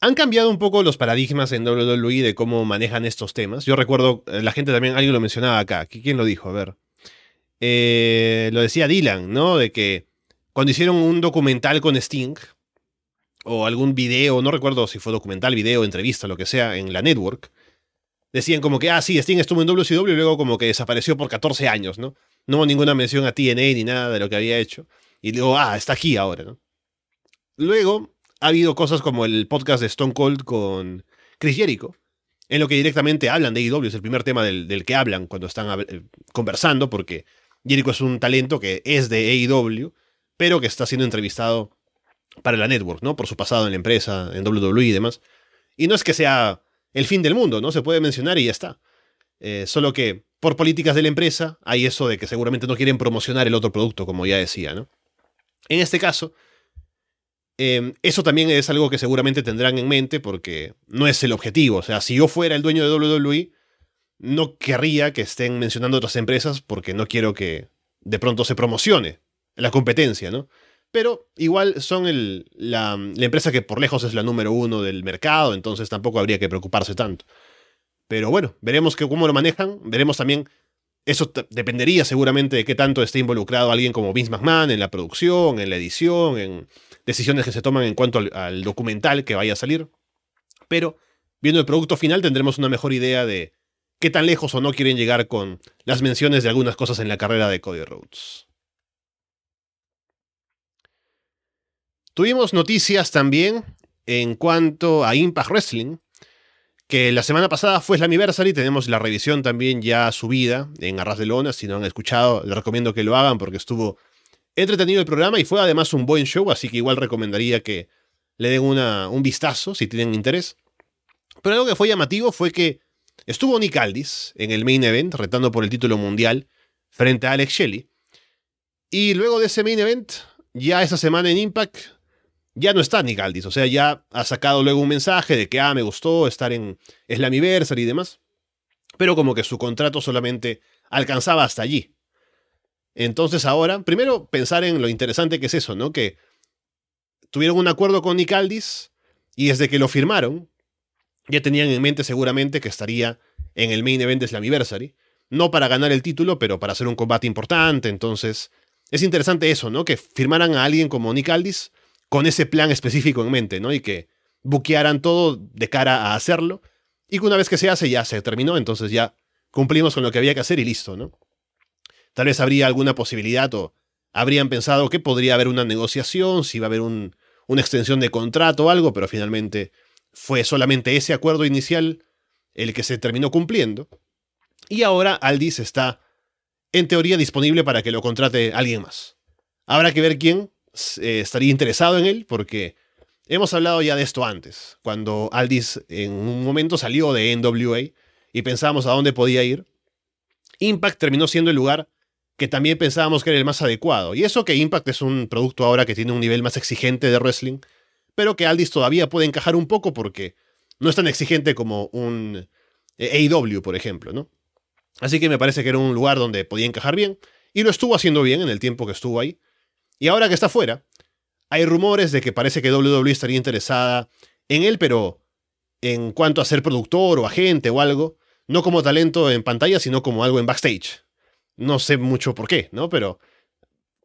han cambiado un poco los paradigmas en WWE de cómo manejan estos temas. Yo recuerdo, eh, la gente también, alguien lo mencionaba acá. ¿Quién lo dijo? A ver. Eh, lo decía Dylan, ¿no? De que cuando hicieron un documental con Sting, o algún video, no recuerdo si fue documental, video, entrevista, lo que sea, en la network, decían como que, ah, sí, Sting estuvo en WCW y luego como que desapareció por 14 años, ¿no? No hubo ninguna mención a TNA ni nada de lo que había hecho. Y luego, ah, está aquí ahora, ¿no? Luego ha habido cosas como el podcast de Stone Cold con Chris Jericho, en lo que directamente hablan de AEW, es el primer tema del, que hablan cuando están eh, conversando, porque Jericho es un talento que es de AEW, pero que está siendo entrevistado para la network, ¿no? Por su pasado en la empresa, en WWE y demás. Y no es que sea el fin del mundo, ¿no? Se puede mencionar y ya está. Eh, solo que por políticas de la empresa hay eso de que seguramente no quieren promocionar el otro producto, como ya decía, ¿no? En este caso, em, eso también es algo que seguramente tendrán en mente porque no es el objetivo. O sea, si yo fuera el dueño de WWE, no querría que estén mencionando otras empresas porque no quiero que de pronto se promocione la competencia, ¿no? pero igual son la, empresa que por lejos es la número uno del mercado, entonces tampoco habría que preocuparse tanto. Pero bueno, veremos cómo lo manejan, veremos también, eso dependería seguramente de qué tanto esté involucrado alguien como Vince McMahon en la producción, en la edición, en decisiones que se toman en cuanto al documental que vaya a salir. Pero viendo el producto final tendremos una mejor idea de qué tan lejos o no quieren llegar con las menciones de algunas cosas en la carrera de Cody Rhodes. Tuvimos noticias también en cuanto a Impact Wrestling, que la semana pasada fue el anniversary, tenemos la revisión también ya subida en Arras de Lona, si no han escuchado, les recomiendo que lo hagan porque estuvo entretenido el programa y fue además un buen show, así que igual recomendaría que le den una, un vistazo si tienen interés. Pero algo que fue llamativo fue que estuvo Nick Aldis en el main event, retando por el título mundial frente a Alex Shelley. Y luego de ese main event, ya esa semana en Impact, ya no está Nick Aldis, o sea, ya ha sacado luego un mensaje de que, ah, me gustó estar en Slammiversary y demás, pero como que su contrato solamente alcanzaba hasta allí. Entonces ahora, primero pensar en lo interesante que es eso, ¿no? Que tuvieron un acuerdo con Nick Aldis y desde que lo firmaron, ya tenían en mente seguramente que estaría en el main event de Slammiversary, no para ganar el título, pero para hacer un combate importante, entonces es interesante eso, ¿no? Que firmaran a alguien como Nick Aldis con ese plan específico en mente, ¿no? Y que buquearan todo de cara a hacerlo. Y que una vez que se hace ya se terminó, entonces ya cumplimos con lo que había que hacer y listo, ¿no? Tal vez habría alguna posibilidad o habrían pensado que podría haber una negociación, si iba a haber una extensión de contrato o algo, pero finalmente fue solamente ese acuerdo inicial el que se terminó cumpliendo. Y ahora Aldis está, en teoría, disponible para que lo contrate alguien más. Habrá que ver quién, eh, estaría interesado en él porque Hemos hablado ya de esto antes, cuando Aldis en un momento salió de NWA y pensábamos a dónde podía ir. Impact terminó siendo el lugar que también pensábamos que era el más adecuado. Y eso que Impact es un producto ahora que tiene un nivel más exigente de wrestling, pero que Aldis todavía puede encajar un poco porque no es tan exigente como un AEW, por ejemplo, ¿no? Así que me parece que era un lugar donde podía encajar bien, y lo estuvo haciendo bien en el tiempo que estuvo ahí. Y ahora que está fuera, hay rumores de que parece que WWE estaría interesada en él, pero en cuanto a ser productor o agente o algo, no como talento en pantalla, sino como algo en backstage. No sé mucho por qué, ¿no? Pero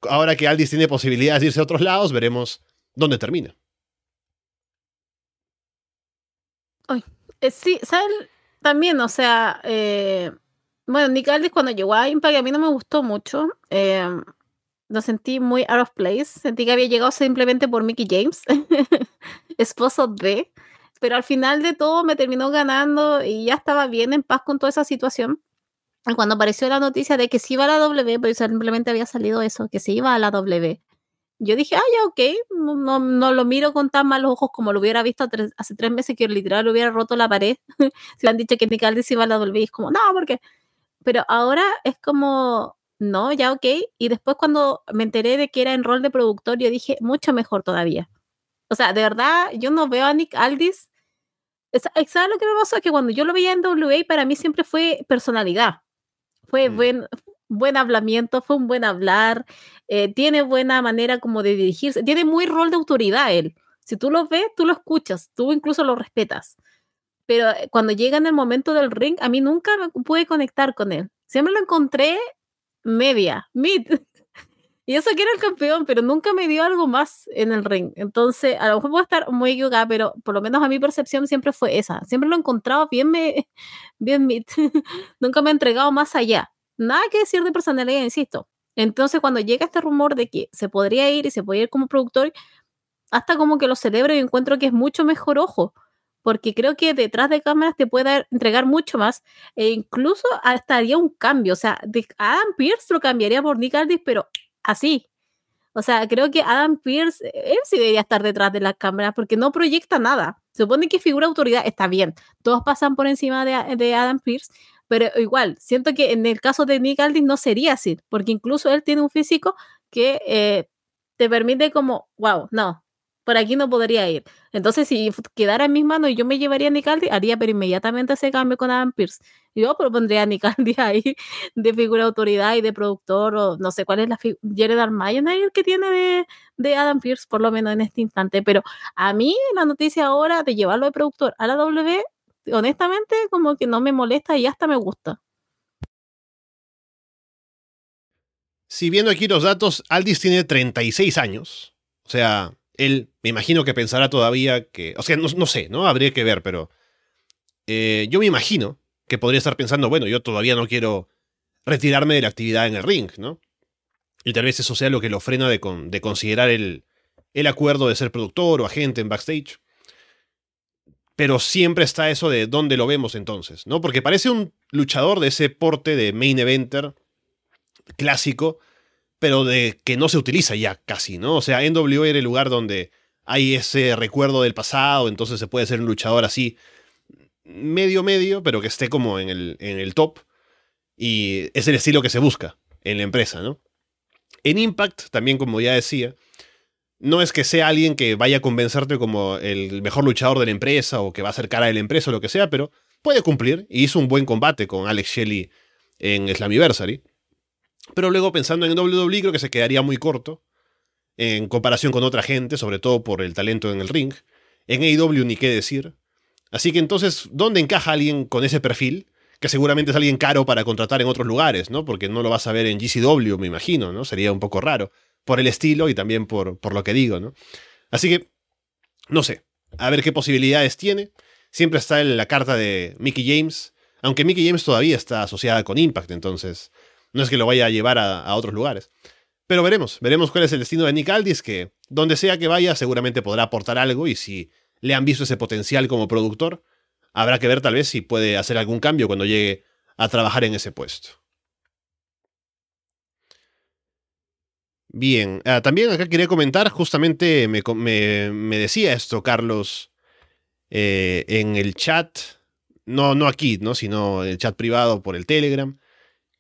ahora que Aldis tiene posibilidades de irse a otros lados, veremos dónde termina. Eh, sí, ¿sabes? También, o sea, eh, bueno, Nick Aldis cuando llegó a Impact a mí no me gustó mucho. Eh, lo sentí muy out of place. Sentí que había llegado simplemente por Mickey James, esposo de. Pero al final de todo me terminó ganando y ya estaba bien en paz con toda esa situación. Cuando apareció la noticia de que se iba a la W, pues simplemente había salido eso, que se iba a la W. Yo dije, ah, ya, ok, no, no lo miro con tan malos ojos como lo hubiera visto hace tres meses que literal hubiera roto la pared. si le han dicho que Nick Aldis iba a la W, y es como, no, porque... Pero ahora es como, no, ya ok. Y después cuando me enteré de que era en rol de productor, yo dije, mucho mejor todavía. O sea, de verdad, yo no veo a Nick Aldis. ¿Sabes lo que me pasó? Que cuando yo lo veía en WA, para mí siempre fue personalidad. Fue mm. buen, buen hablamiento, fue un buen hablar, eh, tiene buena manera como de dirigirse, tiene muy rol de autoridad él. Si tú lo ves, tú lo escuchas, tú incluso lo respetas. Pero eh, cuando llega en el momento del ring, a mí nunca me pude conectar con él. Siempre lo encontré media, mid. Y eso que era el campeón, pero nunca me dio algo más en el ring. Entonces, a lo mejor puedo estar muy equivocada, pero por lo menos a mi percepción siempre fue esa. Siempre lo he encontrado bien, me, bien mid. nunca me ha entregado más allá. Nada que decir de personalidad, insisto. Entonces, cuando llega este rumor de que se podría ir y se podría ir como productor, hasta como que lo celebro y encuentro que es mucho mejor ojo porque creo que detrás de cámaras te puede entregar mucho más e incluso hasta haría un cambio. O sea, Adam Pierce lo cambiaría por Nick Aldis, pero así. O sea, creo que Adam Pierce, él sí debería estar detrás de las cámaras porque no proyecta nada. Supone que figura autoridad, está bien. Todos pasan por encima de Adam Pierce, pero igual, siento que en el caso de Nick Aldis no sería así, porque incluso él tiene un físico que eh, te permite como, wow, no, por aquí no podría ir. Entonces, si quedara en mis manos y yo me llevaría a Nicaldi, haría pero inmediatamente ese cambio con Adam Pierce. Yo propondría a Nicaldi ahí de figura de autoridad y de productor, o no sé cuál es la Jared Armayon ahí el que tiene de, de, Adam Pierce, por lo menos en este instante. Pero a mí la noticia ahora de llevarlo de productor a la W, honestamente, como que no me molesta y hasta me gusta. Si viendo aquí los datos, Aldis tiene 36 años. O sea, él me imagino que pensará todavía que, o sea, no, sé, ¿no? Habría que ver, pero eh, yo me imagino que podría estar pensando, bueno, yo todavía no quiero retirarme de la actividad en el ring, ¿no? Y tal vez eso sea lo que lo frena de, de considerar el, el acuerdo de ser productor o agente en backstage. Pero siempre está eso de dónde lo vemos entonces, ¿no? Porque parece un luchador de ese porte de main eventer clásico pero de que no se utiliza ya casi, ¿no? O sea, NWA era el lugar donde hay ese recuerdo del pasado, entonces se puede ser un luchador así, medio medio, pero que esté como en el, en el top. Y es el estilo que se busca en la empresa, ¿no? En Impact, también como ya decía, no es que sea alguien que vaya a convencerte como el mejor luchador de la empresa o que va a ser cara de la empresa o lo que sea, pero puede cumplir y hizo un buen combate con Alex Shelley en Slammiversary. Pero luego pensando en WWE creo que se quedaría muy corto en comparación con otra gente, sobre todo por el talento en el ring. En AEW ni qué decir. Así que entonces, ¿dónde encaja alguien con ese perfil? Que seguramente es alguien caro para contratar en otros lugares, ¿no? Porque no lo vas a ver en GCW, me imagino, ¿no? Sería un poco raro. Por el estilo y también por, por lo que digo, ¿no? Así que, no sé. A ver qué posibilidades tiene. Siempre está en la carta de Mickey James. Aunque Mickey James todavía está asociada con Impact, entonces no es que lo vaya a llevar a, otros lugares. Pero veremos, veremos cuál es el destino de Nick Aldis, que donde sea que vaya seguramente podrá aportar algo y si le han visto ese potencial como productor, habrá que ver tal vez si puede hacer algún cambio cuando llegue a trabajar en ese puesto. Bien, ah, también acá quería comentar, justamente me, me, decía esto Carlos eh, en el chat, no, no aquí, ¿no? sino en el chat privado por el Telegram,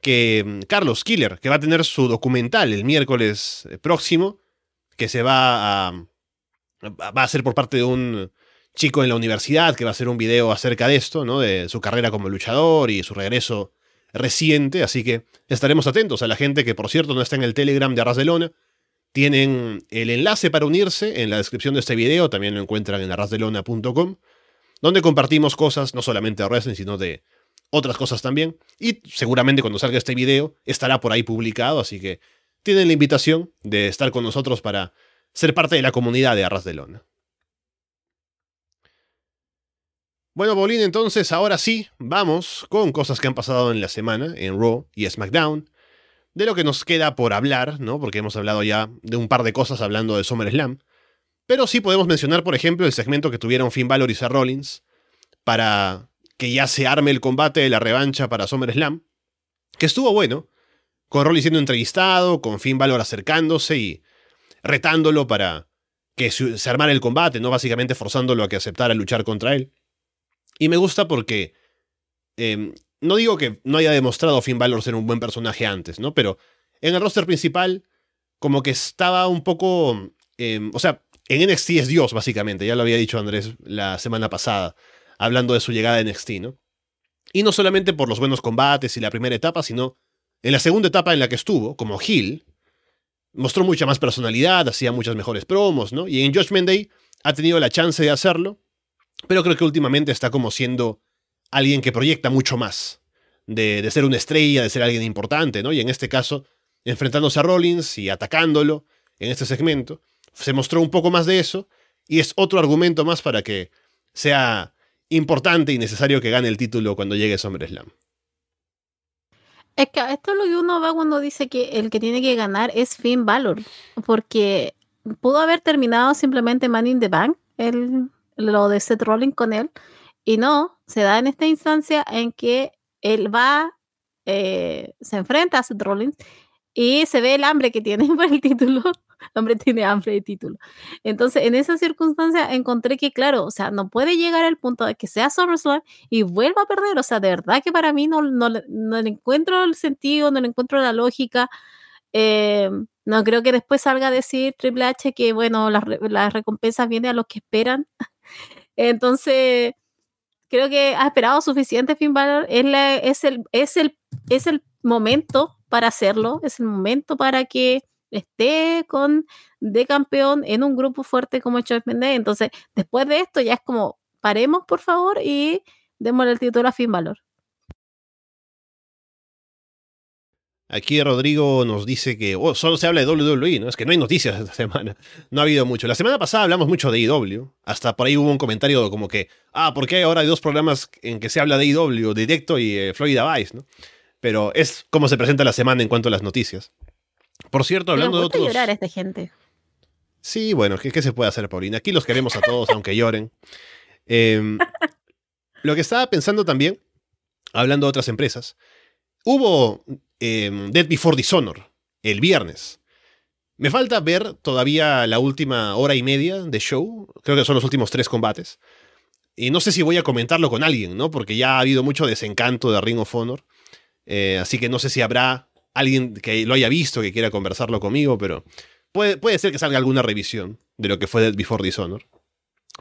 que mm, Carlos Killer, que va a tener su documental el miércoles eh, próximo, que se va a, va a ser por parte de un chico en la universidad que va a hacer un video acerca de esto, ¿no? De su carrera como luchador y su regreso reciente, así que estaremos atentos a la gente que, por cierto, no está en el Telegram de Arras de Lona. Tienen el enlace para unirse en la descripción de este video, también lo encuentran en arrasdelona.com, donde compartimos cosas no solamente de wrestling, sino de otras cosas también. Y seguramente cuando salga este video estará por ahí publicado, así que tienen la invitación de estar con nosotros para ser parte de la comunidad de Arras de Lona. Bueno, Bolín, entonces ahora sí, vamos con cosas que han pasado en la semana en Raw y SmackDown. De lo que nos queda por hablar, ¿no? Porque hemos hablado ya de un par de cosas hablando de SummerSlam. Pero sí podemos mencionar, por ejemplo, el segmento que tuvieron Finn Balor y Seth Rollins para que ya se arme el combate de la revancha para SummerSlam. Que estuvo bueno, con Rollins siendo entrevistado, con Finn Balor acercándose y retándolo para que se armara el combate, ¿no? Básicamente forzándolo a que aceptara luchar contra él. Y me gusta porque. Em, no digo que no haya demostrado Finn Balor ser un buen personaje antes, ¿no? Pero en el roster principal, como que estaba un poco. Em, o sea, en NXT es Dios, básicamente. Ya lo había dicho Andrés la semana pasada, hablando de su llegada a NXT, ¿no? Y no solamente por los buenos combates y la primera etapa, sino en la segunda etapa en la que estuvo, como Hill, mostró mucha más personalidad, hacía muchas mejores promos, ¿no? Y en Judgment Day ha tenido la chance de hacerlo pero creo que últimamente está como siendo alguien que proyecta mucho más. De, ser una estrella, de ser alguien importante, ¿no? Y en este caso, enfrentándose a Rollins y atacándolo en este segmento, se mostró un poco más de eso y es otro argumento más para que sea importante y necesario que gane el título cuando llegue SummerSlam. Es que esto es lo que uno va cuando dice que el que tiene que ganar es Finn Balor, porque pudo haber terminado simplemente Man in the Bank el, lo de Seth Rollins con él. Y no, se da en esta instancia en que él va, eh, se enfrenta a Seth Rollins y se ve el hambre que tiene por el título. El hombre tiene hambre de título. Entonces, en esa circunstancia encontré que, claro, o sea, no puede llegar al punto de que sea SummerSlam y vuelva a perder. O sea, de verdad que para mí no, no, no le encuentro el sentido, no le encuentro la lógica. Eh, no creo que después salga a decir Triple H que, bueno, las, las recompensas vienen a los que esperan. Entonces, creo que ha esperado suficiente Finn Balor. Es, es, el, es, el, es el momento para hacerlo, es el momento para que esté con de campeón en un grupo fuerte como Chávez Mendez. Entonces, después de esto ya es como, paremos por favor y démosle el título a Finn Balor. Aquí Rodrigo nos dice que oh, solo se habla de WWE, ¿no? Es que no hay noticias esta semana. No ha habido mucho. La semana pasada hablamos mucho de IW. Hasta por ahí hubo un comentario como que, ah, ¿por qué ahora hay dos programas en que se habla de IW, Directo y eh, Florida Vice, ¿no? Pero es como se presenta la semana en cuanto a las noticias. Por cierto, hablando de otros. llorar a esta gente. Sí, bueno, ¿qué, se puede hacer, Paulina? Aquí los queremos a todos, aunque lloren. Em, lo que estaba pensando también, hablando de otras empresas, hubo Em, Dead Before Dishonor, el viernes. Me falta ver todavía la última hora y media de show. Creo que son los últimos tres combates. Y no sé si voy a comentarlo con alguien, ¿no? Porque ya ha habido mucho desencanto de Ring of Honor. Eh, así que no sé si habrá alguien que lo haya visto, que quiera conversarlo conmigo, pero puede, puede ser que salga alguna revisión de lo que fue Dead Before Dishonor.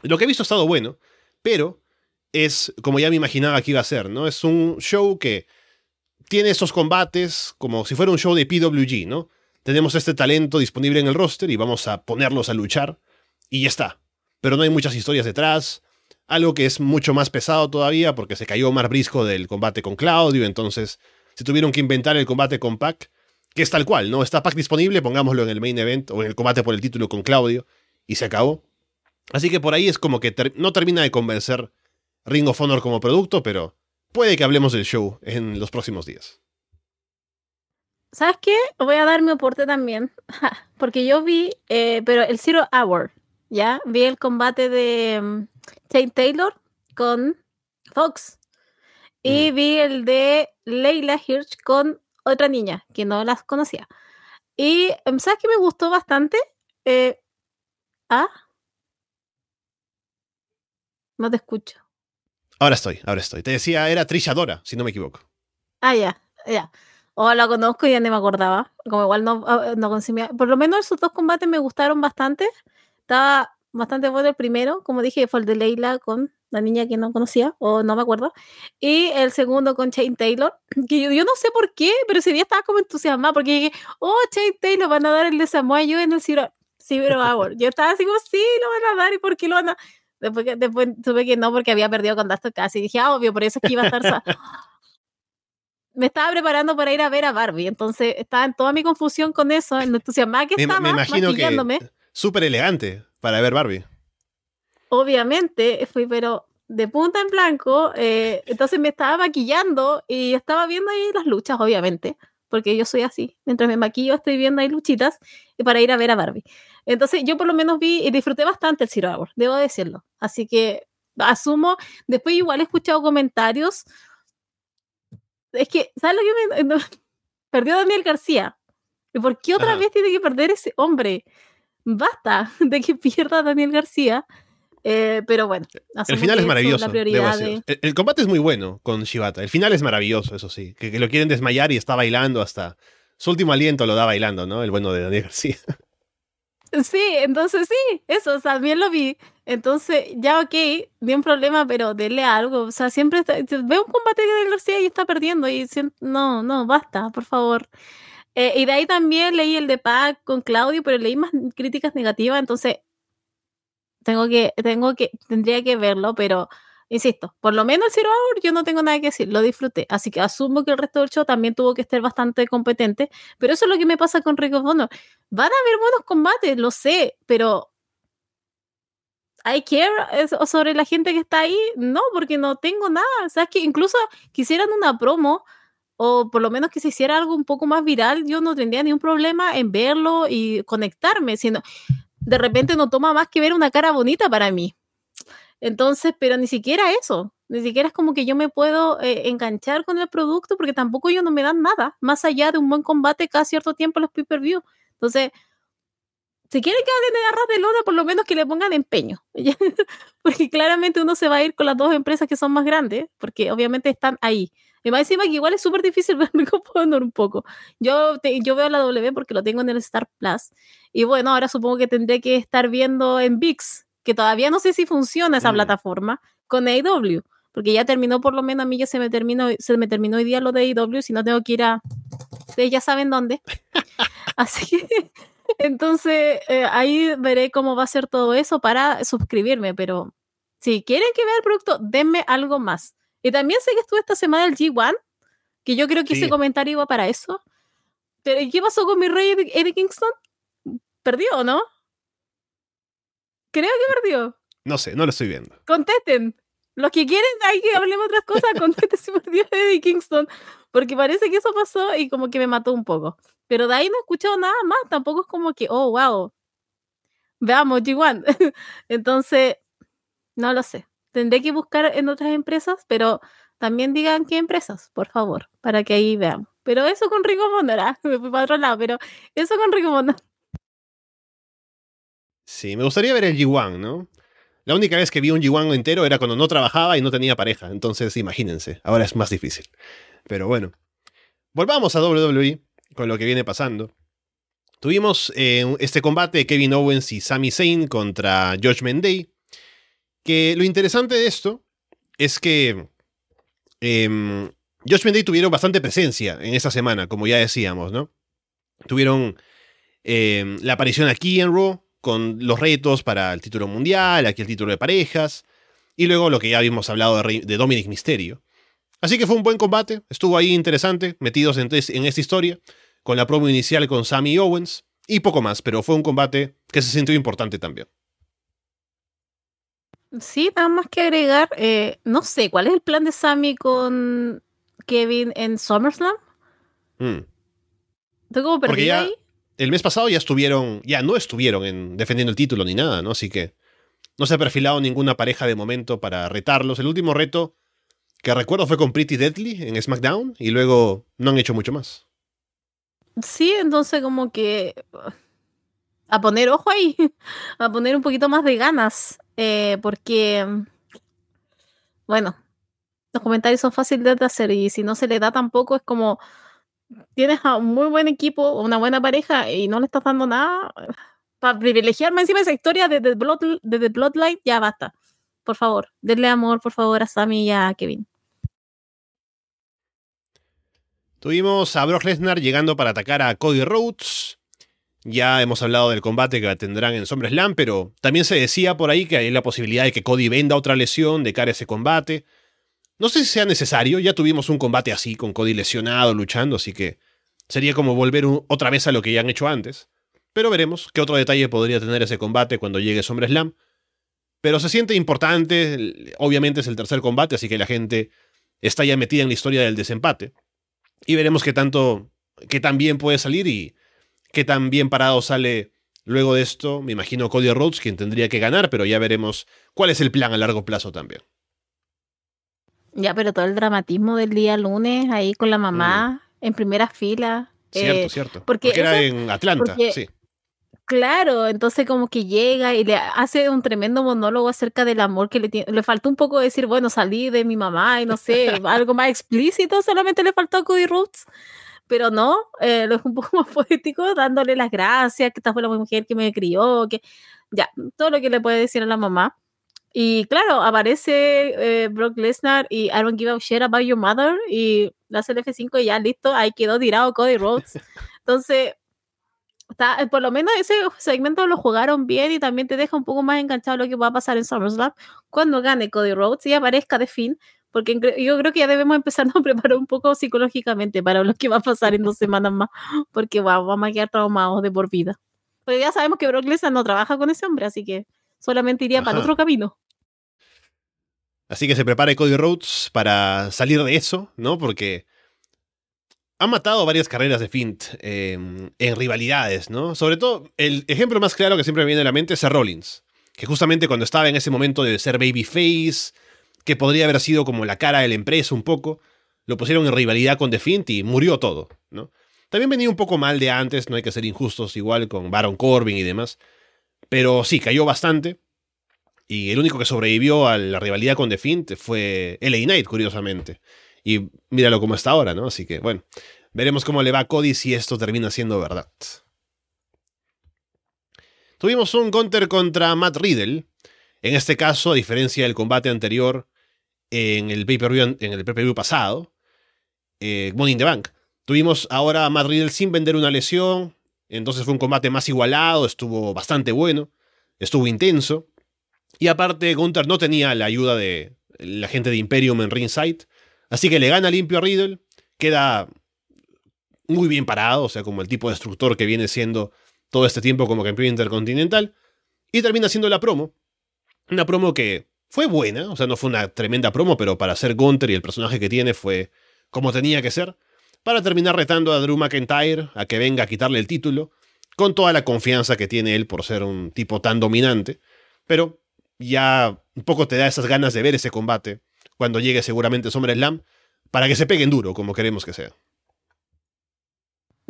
Lo que he visto ha estado bueno, pero es como ya me imaginaba que iba a ser, ¿no? Es un show que tiene esos combates como si fuera un show de PWG, ¿no? Tenemos este talento disponible en el roster y vamos a ponerlos a luchar y ya está. Pero no hay muchas historias detrás. Algo que es mucho más pesado todavía porque se cayó Mar Brisco del combate con Claudio, entonces se tuvieron que inventar el combate con Pac, que es tal cual, ¿no? Está Pac disponible, pongámoslo en el main event o en el combate por el título con Claudio y se acabó. Así que por ahí es como que no termina de convencer Ring of Honor como producto, pero puede que hablemos del show en los próximos días. ¿Sabes qué? Voy a dar mi aporte también. Porque yo vi, eh, pero el Zero Hour, ¿ya? Vi el combate de um, Taylor con Fox. Y mm. vi el de Leila Hirsch con otra niña que no las conocía. Y, em, ¿sabes qué me gustó bastante? Eh, ¿Ah? No te escucho. Ahora estoy, ahora estoy. Te decía, era Trisha Dora, si no me equivoco. Ah, ya, ya. O la conozco y ya ni me acordaba. Como igual no, ah, no consumía. Por lo menos esos dos combates me gustaron bastante. Estaba bastante bueno el primero, como dije, fue el de Leila con la niña que no conocía, o no me acuerdo. Y el segundo con Shane Taylor, que yo, yo no sé por qué, pero ese día estaba como entusiasmada, porque dije, oh, Shane Taylor, van a dar el de Samoa Joe en el Cyber Hour. Yo estaba así como, sí, lo van a dar, ¿y por qué lo van a...? Después, que, después tuve que no, porque había perdido contacto casi. Dije, ah, obvio, por eso es que iba a estar... me estaba preparando para ir a ver a Barbie, entonces estaba en toda mi confusión con eso, en entusiasmada que Me, estaba, me imagino que maquillándome. súper elegante para ver Barbie. obviamente fui pero de punta en blanco, eh, entonces me estaba maquillando y estaba viendo ahí las luchas, obviamente, porque yo soy así, mientras me maquillo estoy viendo ahí luchitas y para ir a ver a Barbie. Entonces yo por lo menos vi y disfruté bastante el Zero Hour, debo decirlo. Así que asumo, después igual he escuchado comentarios, es que, ¿sabes lo que me... no, perdió Daniel García? ¿Y por qué otra vez tiene que perder ese hombre? Basta de que pierda Daniel García. Eh, pero bueno, El final es maravilloso. Decir. de... el, el combate es muy bueno con Shibata. El final es maravilloso, eso sí. Que, que lo quieren desmayar y está bailando hasta. Su último aliento lo da bailando, ¿no? El bueno de Daniel García. Sí, entonces sí, eso, también lo vi. Entonces, ya ok, ni un problema, pero dele algo. O sea, siempre está- veo un combate de Daniel García y está perdiendo. Y sien- no, no, basta, por favor. Eh, y de ahí también leí el de Pac con Claudio, pero leí más críticas negativas, entonces tengo que, tengo que, tendría que verlo, pero insisto, por lo menos el Zero Hour yo no tengo nada que decir, lo disfruté, así que asumo que el resto del show también tuvo que estar bastante competente, pero eso es lo que me pasa con Ring of Honor. Van a haber buenos combates, lo sé, pero I care sobre la gente que está ahí, no, porque no tengo nada, o sea, es que incluso quisieran una promo o por lo menos que se hiciera algo un poco más viral, yo no tendría ningún problema en verlo y conectarme, sino de repente no toma más que ver una cara bonita para mí. Entonces, pero ni siquiera eso, ni siquiera es como que yo me puedo eh, enganchar con el producto porque tampoco ellos no me dan nada, más allá de un buen combate cada cierto tiempo en los pay-per-view. Entonces, si quieren que hablen de garras de lona, por lo menos que le pongan empeño. porque claramente uno se va a ir con las dos empresas que son más grandes, porque obviamente están ahí. Y más encima que igual es súper difícil ver Ring of Honor un poco. Yo, te- yo veo la W porque lo tengo en el Star Plus. Y bueno, ahora supongo que tendré que estar viendo en VIX, que todavía no sé si funciona esa Mm. plataforma, con AEW. Porque ya terminó, por lo menos a mí ya se me terminó, se me terminó hoy día lo de AEW, si no tengo que ir a... Ustedes ya saben dónde. Así que, entonces, eh, ahí veré cómo va a ser todo eso para suscribirme, pero si quieren que vea el producto, denme algo más. Y también sé que estuve esta semana el G1, que yo creo que Sí. ese comentario iba para eso. Pero ¿y qué pasó con mi rey Eddie Eddie Kingston? ¿Perdió o no? Creo que perdió. No sé, no lo estoy viendo. Contesten. Los que quieren, hay que hablemos otras cosas, contesten si perdió Eddie Kingston. Porque parece que eso pasó y como que me mató un poco. Pero de ahí no he escuchado nada más. Tampoco es como que, oh, wow. Veamos, G1. Entonces, no lo sé. Tendré que buscar en otras empresas, pero también digan qué empresas, por favor, para que ahí veamos. Pero eso con Rico Honor, ah, me fui para otro lado, pero eso con Rico Honor. Sí, me gustaría ver el G1, ¿no? La única vez que vi un G1 entero era cuando no trabajaba y no tenía pareja. Entonces, imagínense, ahora es más difícil. Pero bueno, volvamos a WWE con lo que viene pasando. Tuvimos eh, este combate de Kevin Owens y Sami Zayn contra Judgment Day. Que lo interesante de esto es que eh, Judgment Day tuvieron bastante presencia en esta semana, como ya decíamos, ¿no? Tuvieron eh, la aparición aquí en Raw con los retos para el título mundial, aquí el título de parejas, y luego lo que ya habíamos hablado de, Dominic Mysterio. Así que fue un buen combate, estuvo ahí interesante, metidos en, en esta historia, con la promo inicial con Sammy Owens, y poco más, pero fue un combate que se sintió importante también. Sí, nada más que agregar, eh, no sé, ¿cuál es el plan de Sammy con Kevin en SummerSlam? Mm. Como ya- ahí. El mes pasado ya estuvieron, ya no estuvieron en defendiendo el título ni nada, ¿no? Así que no se ha perfilado ninguna pareja de momento para retarlos. El último reto que recuerdo fue con Pretty Deadly en SmackDown y luego no han hecho mucho más. Sí, entonces como que a poner ojo ahí, a poner un poquito más de ganas, eh, porque, bueno, los comentarios son fáciles de hacer y si no se le da tampoco es como tienes a un muy buen equipo, una buena pareja y no le estás dando nada para privilegiarme encima esa historia de The, Bloodline, ya basta. Por favor, denle amor, por favor, a Sammy y a Kevin. Tuvimos a Brock Lesnar llegando para atacar a Cody Rhodes. Ya hemos hablado del combate que tendrán en SummerSlam, pero también se decía por ahí que hay la posibilidad de que Cody venda otra lesión de cara a ese combate. No sé si sea necesario, ya tuvimos un combate así, con Cody lesionado, luchando, así que sería como volver otra vez a lo que ya han hecho antes. Pero veremos qué otro detalle podría tener ese combate cuando llegue SummerSlam. Pero se siente importante, obviamente es el tercer combate, así que la gente está ya metida en la historia del desempate. Y veremos qué tanto, qué tan bien puede salir y qué tan bien parado sale luego de esto. Me imagino Cody Rhodes, quien tendría que ganar, pero ya veremos cuál es el plan a largo plazo también. Ya, pero todo el dramatismo del día lunes ahí con la mamá mm. en primera fila. Cierto, eh, cierto. Porque, era en Atlanta, sí. Claro, entonces como que llega y le hace un tremendo monólogo acerca del amor que le tiene. Le faltó un poco decir, bueno, salí de mi mamá y no sé, algo más explícito, solamente le faltó a Cody Roots. Pero no, eh, lo es un poco más poético, dándole las gracias, que esta fue la mujer que me crió, que ya, todo lo que le puede decir a la mamá. Y claro, aparece eh, Brock Lesnar y I don't give a shit about your mother y la CLF5 y ya listo, ahí quedó tirado Cody Rhodes. Entonces, está, eh, por lo menos ese segmento lo jugaron bien y también te deja un poco más enganchado lo que va a pasar en SummerSlam cuando gane Cody Rhodes y aparezca de fin, porque yo creo que ya debemos empezar a preparar un poco psicológicamente para lo que va a pasar en dos semanas más, porque vamos a quedar traumados de por vida. Porque ya sabemos que Brock Lesnar no trabaja con ese hombre, así que solamente iría para otro camino. Así que se prepare Cody Rhodes para salir de eso, ¿no? Porque ha matado varias carreras de Fint em, en rivalidades, ¿no? Sobre todo, el ejemplo más claro que siempre me viene a la mente es a Rollins, que justamente cuando estaba en ese momento de ser babyface, que podría haber sido como la cara de la empresa un poco, lo pusieron en rivalidad con The Fint y murió todo, ¿no? También venía un poco mal de antes, no hay que ser injustos igual con Baron Corbin y demás, pero sí, cayó bastante. Y el único que sobrevivió a la rivalidad con The Fint fue LA Knight, curiosamente. Y míralo cómo está ahora, ¿no? Así que, bueno, veremos cómo le va Cody si esto termina siendo verdad. Tuvimos un counter contra Matt Riddle. En este caso, a diferencia del combate anterior en el pay-per-view, pasado, eh, Money in the Bank. Tuvimos ahora a Matt Riddle sin vender una lesión. Entonces fue un combate más igualado, estuvo bastante bueno, estuvo intenso. Y aparte, Gunther no tenía la ayuda de la gente de Imperium en ringside. Así que le gana limpio a Riddle, queda muy bien parado, o sea, como el tipo de destructor que viene siendo todo este tiempo como campeón intercontinental, y termina siendo la promo. Una promo que fue buena, o sea, no fue una tremenda promo, pero para ser Gunther y el personaje que tiene fue como tenía que ser, para terminar retando a Drew McIntyre a que venga a quitarle el título, con toda la confianza que tiene él por ser un tipo tan dominante, pero ya un poco te da esas ganas de ver ese combate cuando llegue seguramente SummerSlam, para que se peguen duro, como queremos que sea.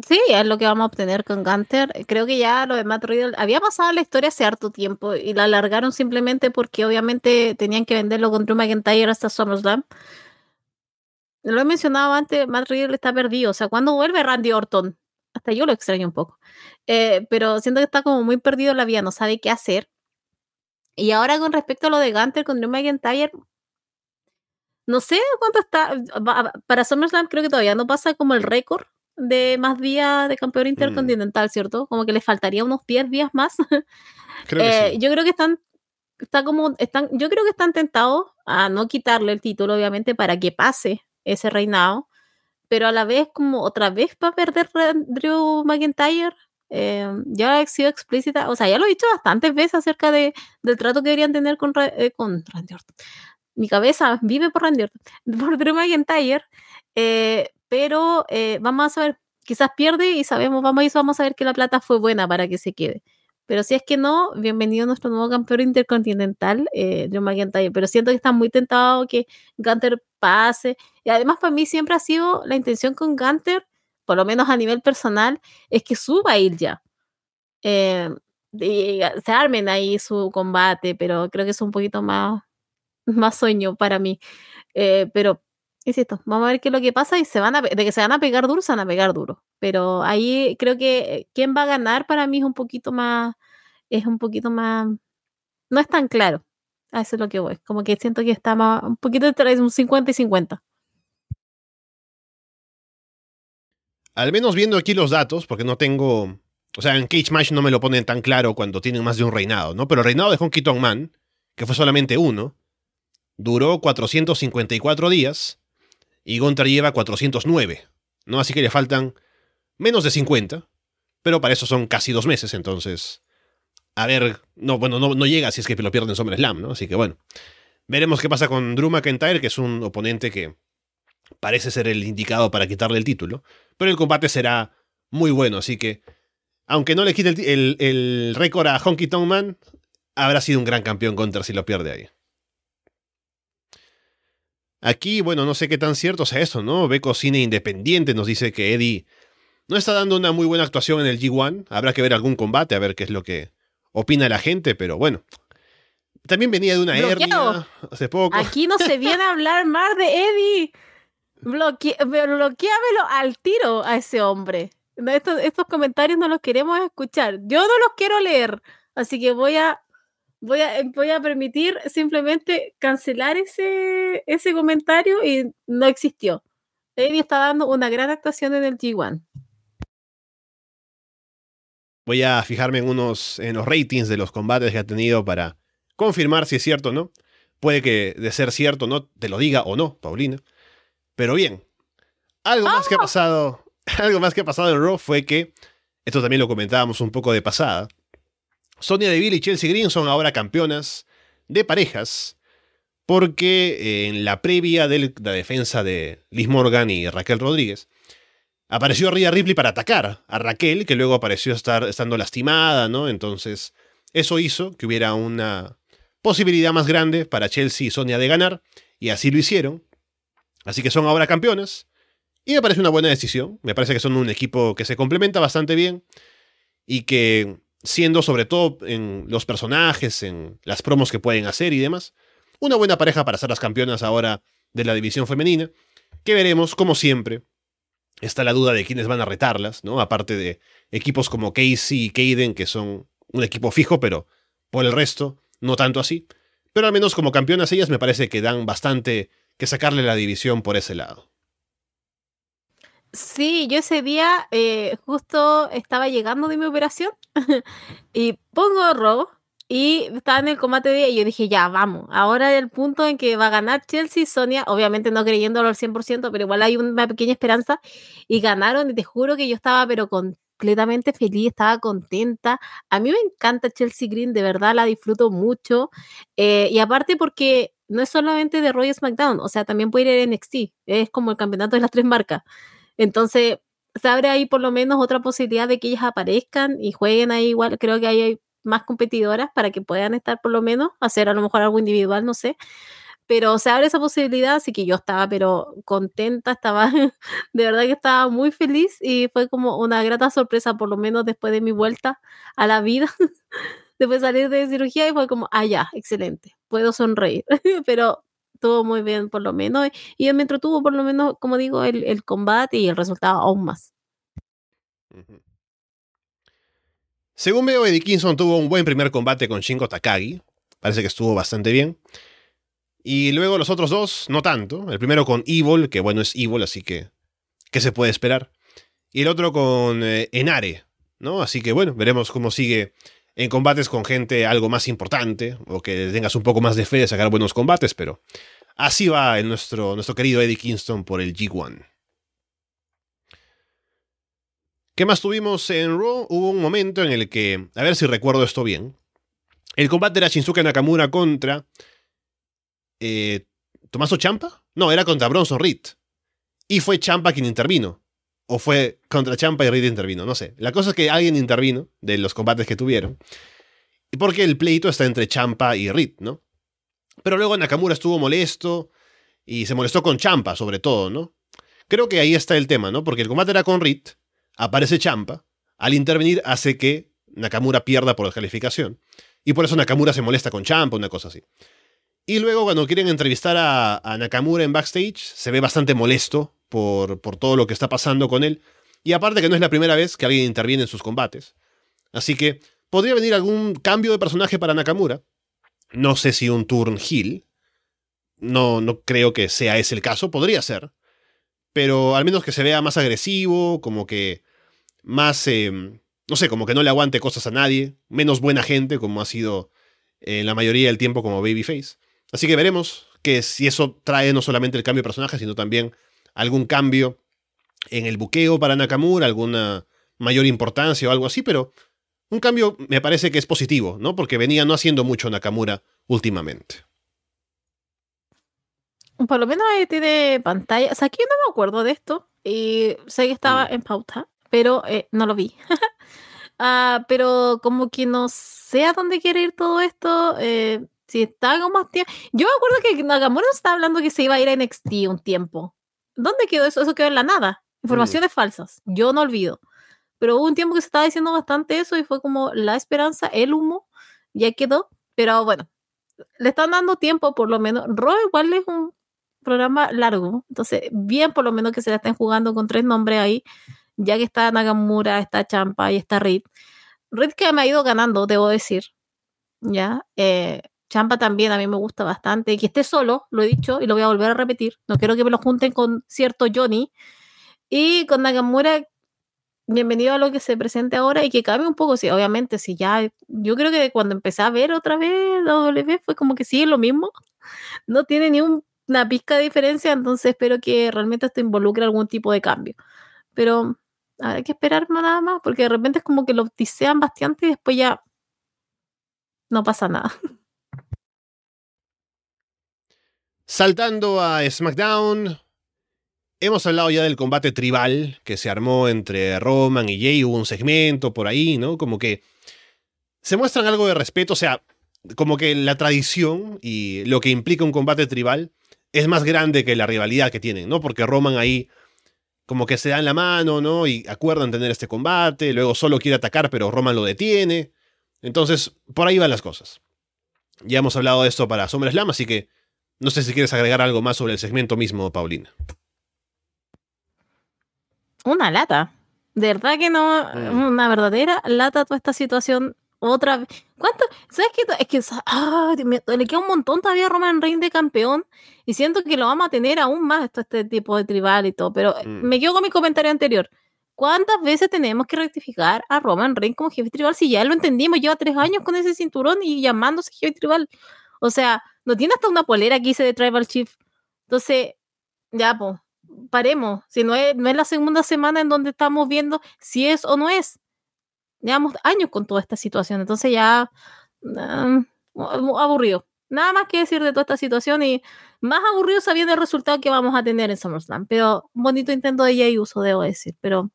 Sí, es lo que vamos a obtener con Gunter. Creo que ya lo de Matt Riddle había pasado la historia hace harto tiempo y la alargaron simplemente porque obviamente tenían que venderlo con Drew McIntyre hasta SummerSlam. Lo he mencionado antes, Matt Riddle está perdido. O sea, cuando vuelve Randy Orton? Hasta yo lo extraño un poco. Eh, pero siento que está como muy perdido en la vida, no sabe qué hacer. Y ahora con respecto a lo de Gunter con Drew McIntyre, no sé cuánto está. Para SummerSlam creo que todavía no pasa como el récord de más días de campeón mm. intercontinental, ¿cierto? Como que le faltaría unos 10 días más. Eh, yo creo que están, está como, están, yo creo que están tentados a no quitarle el título, obviamente, para que pase ese reinado, pero a la vez como otra vez para perder Drew McIntyre. Eh, ya he sido explícita, o sea, ya lo he dicho bastantes veces acerca de, del trato que deberían tener con, eh, con Randy Orton mi cabeza vive por Randy por Drew McIntyre, eh, pero eh, vamos a ver, quizás pierde y sabemos, vamos a, vamos a ver que la plata fue buena para que se quede. Pero si es que no, bienvenido a nuestro nuevo campeón intercontinental, eh, Drew McIntyre. Pero siento que está muy tentado que Gunter pase. Y además para mí siempre ha sido la intención con Gunter por lo menos a nivel personal, es que suba a ir ya. Eh, se armen ahí su combate, pero creo que es un poquito más, más sueño para mí. Eh, pero, insisto, vamos a ver qué es lo que pasa y se van a, de que se van a pegar duro, se van a pegar duro. Pero ahí creo que quién va a ganar para mí es un poquito más, es un poquito más, no es tan claro. A eso es lo que voy. Como que siento que está más, un poquito entre un 50 y 50. Al menos viendo aquí los datos, porque no tengo. O sea, en Cage Match no me lo ponen tan claro cuando tienen más de un reinado, ¿no? Pero el reinado de Honky Tonk Man, que fue solamente uno, duró 454 días y Gunter lleva 409, ¿no? Así que le faltan menos de 50, pero para eso son casi dos meses, entonces. A ver, no, bueno, no, llega si es que lo pierden en Slam, ¿no? Así que bueno. Veremos qué pasa con Drew McIntyre, que es un oponente que parece ser el indicado para quitarle el título. Pero el combate será muy bueno, así que, aunque no le quite el, récord a Honky Tonk Man, habrá sido un gran campeón contra si lo pierde ahí. Aquí, bueno, no sé qué tan cierto sea eso, ¿no? Beco Cine Independiente nos dice que Eddie no está dando una muy buena actuación en el G1. Habrá que ver algún combate, a ver qué es lo que opina la gente, pero bueno. También venía de una hernia hace poco. Aquí no se viene a hablar más de Eddie. Bloque bloqueamelo al tiro a ese hombre. Estos, estos comentarios no los queremos escuchar. Yo no los quiero leer. Así que voy a, voy a, voy a permitir simplemente cancelar ese, ese comentario y no existió. Eddie está dando una gran actuación en el G1. Voy a fijarme en unos en los ratings de los combates que ha tenido para confirmar si es cierto o no. Puede que de ser cierto no te lo diga o no, Paulina. Pero bien, algo más que ha ¡Ah! pasado, algo más que ha pasado en Raw fue que, esto también lo comentábamos un poco de pasada, Sonia Deville y Chelsea Green son ahora campeonas de parejas porque en la previa de la defensa de Liz Morgan y Raquel Rodríguez, apareció Rhea Ripley para atacar a Raquel, que luego apareció estar, estando lastimada, ¿no? Entonces, eso hizo que hubiera una posibilidad más grande para Chelsea y Sonia de ganar, y así lo hicieron. Así que son ahora campeones. Y me parece una buena decisión. Me parece que son un equipo que se complementa bastante bien. Y que, siendo sobre todo en los personajes, en las promos que pueden hacer y demás, una buena pareja para ser las campeonas ahora de la división femenina. Que veremos, como siempre. Está la duda de quiénes van a retarlas, ¿no? Aparte de equipos como Casey y Kaden, que son un equipo fijo, pero por el resto, no tanto así. Pero al menos como campeonas ellas me parece que dan bastante que sacarle la división por ese lado. Sí, yo ese día eh, justo estaba llegando de mi operación y pongo robo y estaba en el combate de y yo dije, ya, vamos, ahora es el punto en que va a ganar Chelsea, Sonia, obviamente no creyéndolo al 100%, pero igual hay una pequeña esperanza y ganaron y te juro que yo estaba pero completamente feliz, estaba contenta. A mí me encanta Chelsea Green, de verdad la disfruto mucho eh, y aparte porque no es solamente de Royal SmackDown, o sea, también puede ir en NXT, es como el campeonato de las tres marcas. Entonces, se abre ahí por lo menos otra posibilidad de que ellas aparezcan y jueguen ahí igual, creo que hay más competidoras para que puedan estar por lo menos, hacer a lo mejor algo individual, no sé. Pero se abre esa posibilidad, así que yo estaba pero contenta, estaba de verdad que estaba muy feliz y fue como una grata sorpresa, por lo menos después de mi vuelta a la vida, después de salir de cirugía y fue como, ah, excelente puedo sonreír, pero todo muy bien por lo menos. Y me entretuvo por lo menos, como digo, el, combate y el resultado aún más. Según veo, Eddie Kingston tuvo un buen primer combate con Shingo Takagi. Parece que estuvo bastante bien. Y luego los otros dos, no tanto. El primero con Evil, que bueno, es Evil, así que. ¿Qué se puede esperar? Y el otro con eh, Enare, ¿no? Así que bueno, veremos cómo sigue en combates con gente algo más importante o que tengas un poco más de fe de sacar buenos combates, pero así va el nuestro, nuestro querido Eddie Kingston por el G1. ¿Qué más tuvimos en Raw? Hubo un momento en el que, a ver si recuerdo esto bien, el combate era Shinsuke Nakamura contra eh, Tomaso Champa? No, era contra Bronson Reed. Y fue Champa quien intervino o fue contra Champa y Reed intervino, no sé. La cosa es que alguien intervino de los combates que tuvieron. Porque el pleito está entre Champa y Reed, ¿no? Pero luego Nakamura estuvo molesto y se molestó con Champa, sobre todo, ¿no? creo que ahí está el tema, ¿no? Porque el combate era con Reed, aparece Champa, al intervenir hace que Nakamura pierda por descalificación. Y por eso Nakamura se molesta con Champa, una cosa así. Y luego cuando quieren entrevistar a, Nakamura en backstage, se ve bastante molesto por, por todo lo que está pasando con él. Y aparte que no es la primera vez que alguien interviene en sus combates. Así que podría venir algún cambio de personaje para Nakamura. No sé si un turn heel. No, no creo que sea ese el caso. Podría ser. Pero al menos que se vea más agresivo, como que más... Em, no sé, como que no le aguante cosas a nadie. Menos buena gente, como ha sido en la mayoría del tiempo como Babyface. Así que veremos que si eso trae no solamente el cambio de personaje, sino también algún cambio en el buqueo para Nakamura, alguna mayor importancia o algo así, pero un cambio me parece que es positivo, ¿no? Porque venía no haciendo mucho Nakamura últimamente. Por lo menos tiene pantalla. O sea, aquí no me acuerdo de esto. Y sé que estaba mm. en pauta, pero eh, no lo vi. Ah, pero como que no sé a dónde quiere ir todo esto. Eh, si está como más tiempo. Yo me acuerdo que Nakamura estaba hablando que se iba a ir a NXT un tiempo. ¿Dónde quedó eso? Eso quedó en la nada. Informaciones mm. falsas. Yo no olvido. Pero hubo un tiempo que se estaba diciendo bastante eso y fue como la esperanza, el humo, ya quedó. Pero bueno, le están dando tiempo por lo menos. Raw igual es un programa largo. Entonces, bien por lo menos que se la estén jugando con tres nombres ahí, ya que está Nagamura, está Champa y está Reed. Reed que me ha ido ganando, debo decir. Ya. Eh, Champa también a mí me gusta bastante. Que esté solo, lo he dicho y lo voy a volver a repetir. No quiero que me lo junten con cierto Johnny. Y con Nagamura, bienvenido a lo que se presente ahora y que cambie un poco. Sí, obviamente, si ya. Yo creo que cuando empecé a ver otra vez W fue como que sí, lo mismo. No tiene ni una pizca de diferencia, entonces espero que realmente esto involucre algún tipo de cambio. Pero hay que esperar nada más, porque de repente es como que lo tisean bastante y después ya no pasa nada. Saltando a SmackDown, hemos hablado ya del combate tribal que se armó entre Roman y Jay, hubo un segmento por ahí, ¿no? Como que se muestran algo de respeto, o sea, como que la tradición y lo que implica un combate tribal es más grande que la rivalidad que tienen, ¿no? Porque Roman ahí como que se dan la mano, ¿no? Y acuerdan tener este combate, luego solo quiere atacar, pero Roman lo detiene. Entonces, por ahí van las cosas. Ya hemos hablado de esto para SummerSlam, así que no sé si quieres agregar algo más sobre el segmento mismo, Paulina. Una lata. De verdad que no, mm. una verdadera lata toda esta situación otra vez. ¿Cuánto? ¿Sabes qué? Es que ah, le queda un montón todavía a Roman Reigns de campeón y siento que lo vamos a tener aún más esto, este tipo de tribal y todo, pero mm. me quedo con mi comentario anterior. ¿Cuántas veces tenemos que rectificar a Roman Reigns como jefe tribal si ya lo entendimos? Lleva tres años con ese cinturón y llamándose jefe tribal. O sea, no tiene hasta una polera que hice de Tribal Chief. Entonces, ya, pues, paremos. Si no es, no es la segunda semana en donde estamos viendo si es o no es. Llevamos años con toda esta situación. Entonces ya, ah, aburrido. Nada más que decir de toda esta situación y más aburrido sabiendo el resultado que vamos a tener en SummerSlam. Pero un bonito intento de Jay Uso, debo decir. Pero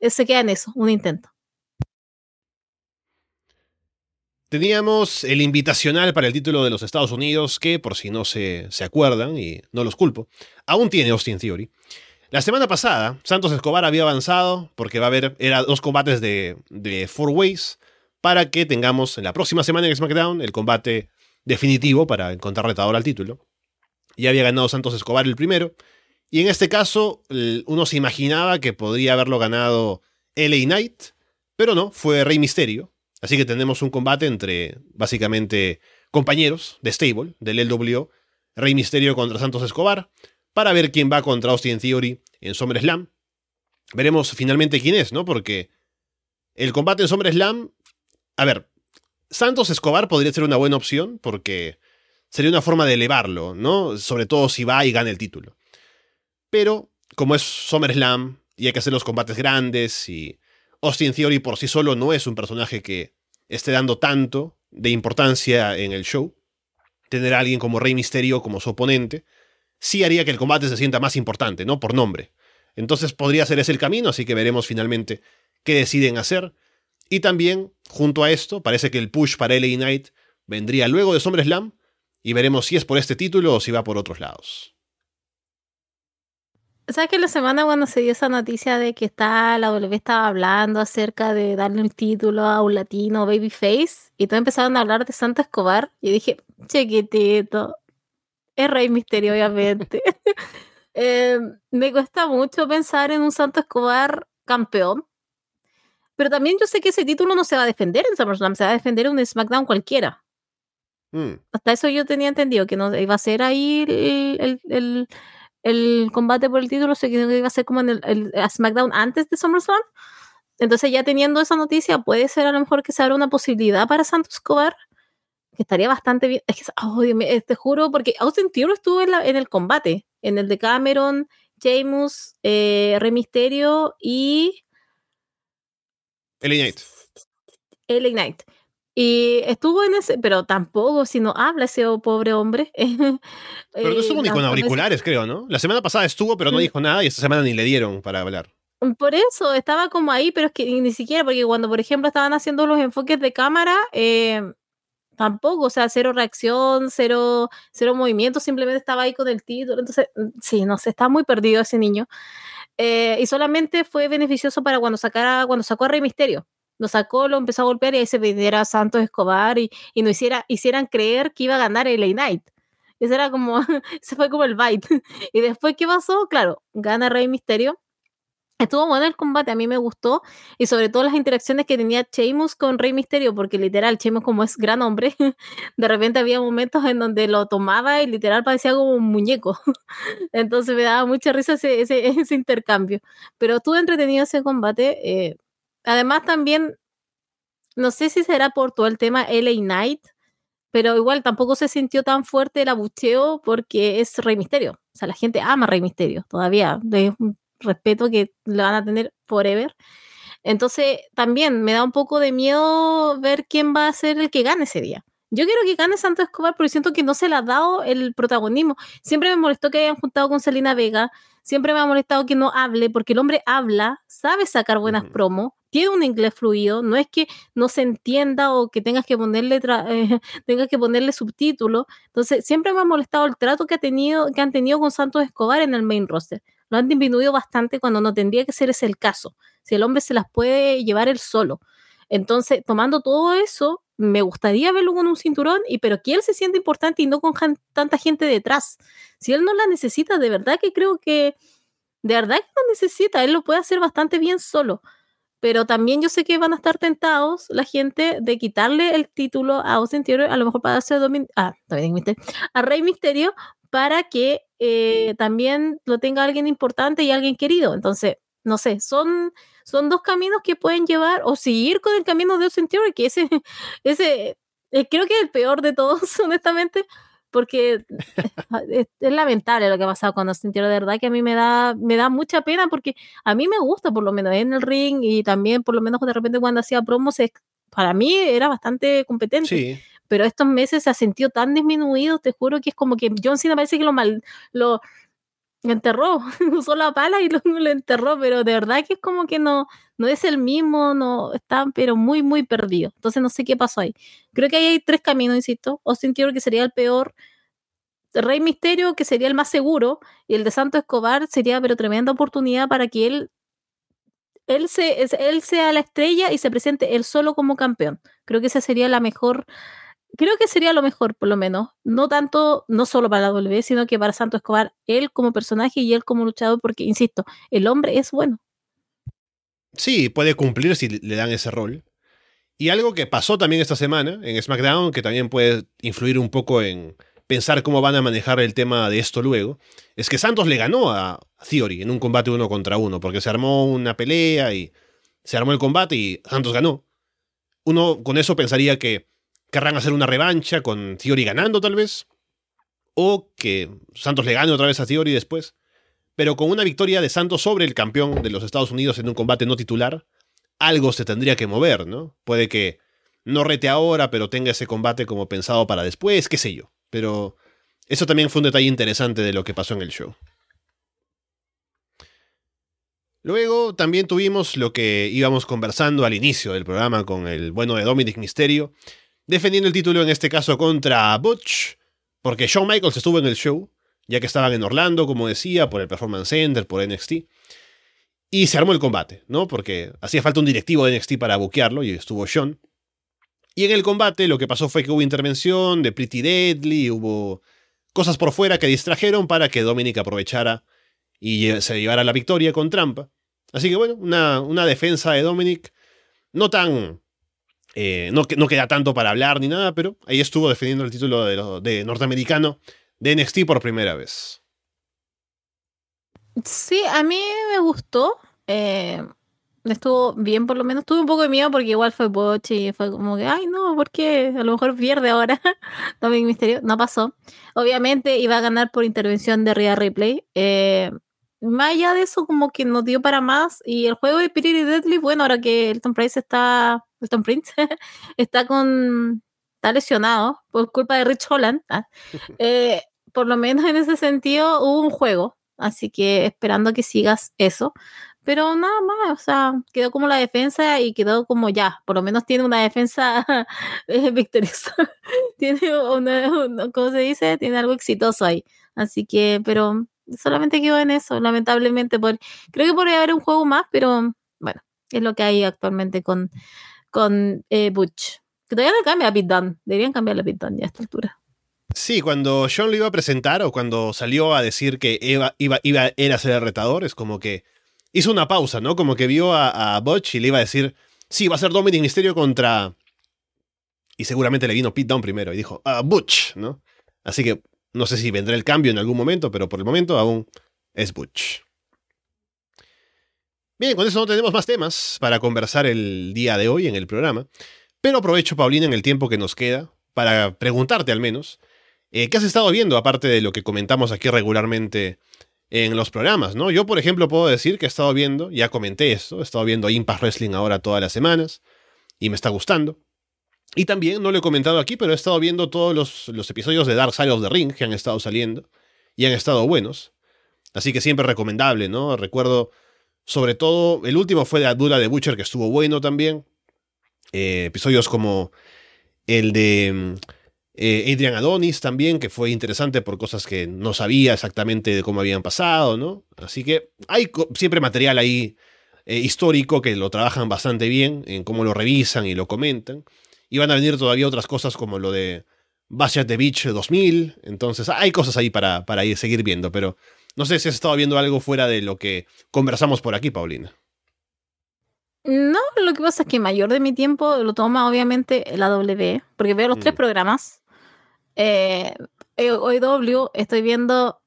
se queda en eso, un intento. Teníamos el invitacional para el título de los Estados Unidos, que por si no se, se acuerdan, y no los culpo, aún tiene Austin Theory. La semana pasada, Santos Escobar había avanzado porque va a haber era dos combates de, de Four Ways para que tengamos en la próxima semana en SmackDown el combate definitivo para encontrar retador al título. Ya había ganado Santos Escobar el primero, y en este caso uno se imaginaba que podría haberlo ganado LA Knight, pero no, fue Rey Misterio, Así que tenemos un combate entre básicamente compañeros de stable, del LWO, Rey Misterio contra Santos Escobar, para ver quién va contra Austin Theory en SummerSlam. Veremos finalmente quién es, ¿no? Porque el combate en SummerSlam, a ver, Santos Escobar podría ser una buena opción porque sería una forma de elevarlo, ¿no? Sobre todo si va y gana el título. Pero como es SummerSlam y hay que hacer los combates grandes y Austin Theory por sí solo no es un personaje que esté dando tanto de importancia en el show. Tener a alguien como Rey Misterio como su oponente sí haría que el combate se sienta más importante, ¿no? Por nombre. Entonces podría ser ese el camino, así que veremos finalmente qué deciden hacer. Y también, junto a esto, parece que el push para LA Knight vendría luego de SummerSlam y veremos si es por este título o si va por otros lados. ¿Sabes que la semana cuando se dio esa noticia de que está, la W estaba hablando acerca de darle un título a un latino babyface y todos empezaron a hablar de Santa Escobar y dije, chiquitito, es Rey Misterio obviamente. Eh, me cuesta mucho pensar en un Santo Escobar campeón, pero también yo sé que ese título no se va a defender en SummerSlam, se va a defender en un SmackDown cualquiera. Mm. Hasta eso yo tenía entendido que no iba a ser ahí el, el, el, el combate por el título, sé que iba a ser como en el, el a SmackDown antes de SummerSlam. Entonces, ya teniendo esa noticia, puede ser a lo mejor que se abra una posibilidad para Santos Escobar, que estaría bastante bien. Es que, oh, Dios mío, eh, te juro, porque Austin Theory estuvo en, la- en el combate, en el de Cameron, Sheamus, eh, Rey Mysterio y LA Knight. LA Knight. Y estuvo en ese, pero tampoco, si no habla ese pobre hombre. Pero no estuvo ni con auriculares, creo, ¿no? La semana pasada estuvo, pero no Mm. dijo nada y esta semana ni le dieron para hablar. Por eso, estaba como ahí, pero es que ni siquiera, porque cuando, por ejemplo, estaban haciendo los enfoques de cámara, eh, tampoco, o sea, cero reacción, cero, cero movimiento, simplemente estaba ahí con el título. Entonces, mm, sí, no sé, está muy perdido ese niño. Eh, y solamente fue beneficioso para cuando sacara, cuando sacó a Rey Misterio. Lo sacó, lo empezó a golpear y ahí se pidiera a Santos Escobar y, y no hiciera, hicieran creer que iba a ganar el Knight. Ese era como, ese fue como el bite. Y después, ¿qué pasó? Claro, gana Rey Misterio. Estuvo bueno el combate, a mí me gustó. Y sobre todo las interacciones que tenía Sheamus con Rey Misterio, porque literal, Sheamus como es gran hombre, de repente había momentos en donde lo tomaba y literal parecía como un muñeco. Entonces me daba mucha risa ese, ese, ese intercambio. Pero estuvo entretenido ese combate. eh, además también, no sé si será por todo el tema LA Knight, pero igual tampoco se sintió tan fuerte el abucheo porque es Rey Misterio. O sea, la gente ama Rey Misterio todavía. Es un respeto que lo van a tener forever. Entonces, también me da un poco de miedo ver quién va a ser el que gane ese día. Yo quiero que gane Santos Escobar, pero siento que no se le ha dado el protagonismo. Siempre me molestó que hayan juntado con Selena Vega. Siempre me ha molestado que no hable, porque el hombre habla, sabe sacar buenas promos, tiene un inglés fluido. No es que no se entienda o que tengas que ponerle, eh, tengas que ponerle subtítulos. Entonces, siempre me ha molestado el trato que, ha tenido, que han tenido con Santos Escobar en el main roster. Lo han disminuido bastante cuando no tendría que ser ese el caso. Si el hombre se las puede llevar él solo. Entonces, tomando todo eso, me gustaría verlo con un cinturón, y pero que él se sienta importante y no con tanta gente detrás. Si él no la necesita, de verdad que creo que, de verdad que no necesita, él lo puede hacer bastante bien solo. Pero también yo sé que van a estar tentados la gente de quitarle el título a Austin Theory, a lo mejor para darse a, Domin- ah, Dominic Mysterio, a Rey Misterio, para que eh, también lo tenga alguien importante y alguien querido. Entonces, no sé, son, son dos caminos que pueden llevar o seguir con el camino de Austin Theory, que ese, ese eh, creo que es el peor de todos, honestamente, porque es, es lamentable lo que ha pasado con Austin Theory, de verdad que a mí me da, me da mucha pena porque a mí me gusta por lo menos en el ring y también por lo menos de repente cuando hacía promos, es- para mí era bastante competente Sí. pero estos meses se ha sentido tan disminuido, te juro que es como que John Cena parece que lo mal, lo enterró, usó la pala y lo, lo enterró, pero de verdad que es como que no, no es el mismo, no está pero muy, muy perdido. Entonces no sé qué pasó ahí. Creo que ahí hay tres caminos, insisto. Austin Theory que sería el peor, Rey Misterio que sería el más seguro, y el de Santo Escobar sería pero tremenda oportunidad para que él él, se, él sea la estrella y se presente él solo como campeón. Creo que esa sería la mejor, creo que sería lo mejor, por lo menos. No tanto, no solo para la W, sino que para Santo Escobar, él como personaje y él como luchador, porque, insisto, el hombre es bueno. Sí, puede cumplir si le dan ese rol. Y algo que pasó también esta semana en SmackDown, que también puede influir un poco en pensar cómo van a manejar el tema de esto luego, es que Santos le ganó a Theory en un combate uno contra uno, porque se armó una pelea y se armó el combate y Santos ganó. Uno con eso pensaría que querrán hacer una revancha con Theory ganando tal vez, o que Santos le gane otra vez a Theory después. Pero con una victoria de Santos sobre el campeón de los Estados Unidos en un combate no titular, algo se tendría que mover, ¿no? Puede que no rete ahora, pero tenga ese combate como pensado para después, qué sé yo. Pero eso también fue un detalle interesante de lo que pasó en el show. Luego también tuvimos lo que íbamos conversando al inicio del programa con el bueno de Dominic Mysterio, defendiendo el título en este caso contra Butch, porque Shawn Michaels estuvo en el show, ya que estaban en Orlando, como decía, por el Performance Center, por NXT. Y se armó el combate, ¿no? Porque hacía falta un directivo de NXT para buquearlo y estuvo Sean. Y en el combate lo que pasó fue que hubo intervención de Pretty Deadly, hubo cosas por fuera que distrajeron para que Dominic aprovechara y se llevara la victoria con trampa. Así que bueno, una, una defensa de Dominic no tan... Eh, no, no, queda tanto para hablar ni nada, pero ahí estuvo defendiendo el título de, de norteamericano de NXT por primera vez. Sí, a mí me gustó. Eh, estuvo bien, por lo menos. Tuve un poco de miedo porque igual fue Botch y fue como que, ay, no, ¿por qué? A lo mejor pierde ahora. Dominic Misterio. No pasó. Obviamente iba a ganar por intervención de Rhea Ripley. Eh, más allá de eso, como que nos dio para más. Y el juego de Spirit y Deadly, bueno, ahora que Elton Price está. Elton Prince está con. Está lesionado por culpa de Rich Holland. ¿ah? Eh, por lo menos en ese sentido hubo un juego. Así que esperando que sigas eso. Pero nada más, o sea, quedó como la defensa y quedó como ya, por lo menos tiene una defensa eh, victoriosa. tiene una, ¿cómo se dice? Tiene algo exitoso ahí. Así que, pero solamente quedó en eso, lamentablemente. Por, creo que podría haber un juego más, pero bueno, es lo que hay actualmente con, con eh, Butch. Que todavía no cambia a Pit Deberían cambiar la Pit ya a esta altura. Sí, cuando John lo iba a presentar o cuando salió a decir que iba, iba, iba era ser el retador, es como que hizo una pausa, ¿no? Como que vio a, a Butch y le iba a decir, sí, va a ser Dominic Mysterio contra... Y seguramente le vino Pete Down primero y dijo, ah, Butch, ¿no? Así que no sé si vendrá el cambio en algún momento, pero por el momento aún es Butch. Bien, con eso no tenemos más temas para conversar el día de hoy en el programa, pero aprovecho, Paulina, en el tiempo que nos queda para preguntarte al menos, eh, ¿qué has estado viendo aparte de lo que comentamos aquí regularmente en los programas, ¿no? Yo, por ejemplo, puedo decir que he estado viendo, ya comenté esto, he estado viendo Impact Wrestling ahora todas las semanas y me está gustando. Y también, no lo he comentado aquí, pero he estado viendo todos los, episodios de Dark Side of the Ring que han estado saliendo y han estado buenos. Así que siempre recomendable, ¿no? Recuerdo, sobre todo, el último fue de Adura de Butcher, que estuvo bueno también. Eh, episodios como el de eh, Adrian Adonis también, que fue interesante por cosas que no sabía exactamente de cómo habían pasado, ¿no? Así que hay siempre material ahí eh, histórico que lo trabajan bastante bien en cómo lo revisan y lo comentan. Y van a venir todavía otras cosas como lo de Bash the Beach 2000. Entonces hay cosas ahí para, para ir, seguir viendo, pero no sé si has estado viendo algo fuera de lo que conversamos por aquí, Paulina. No, lo que pasa es que mayor de mi tiempo lo toma obviamente la W, porque veo los tres mm. programas eh, hoy W estoy viendo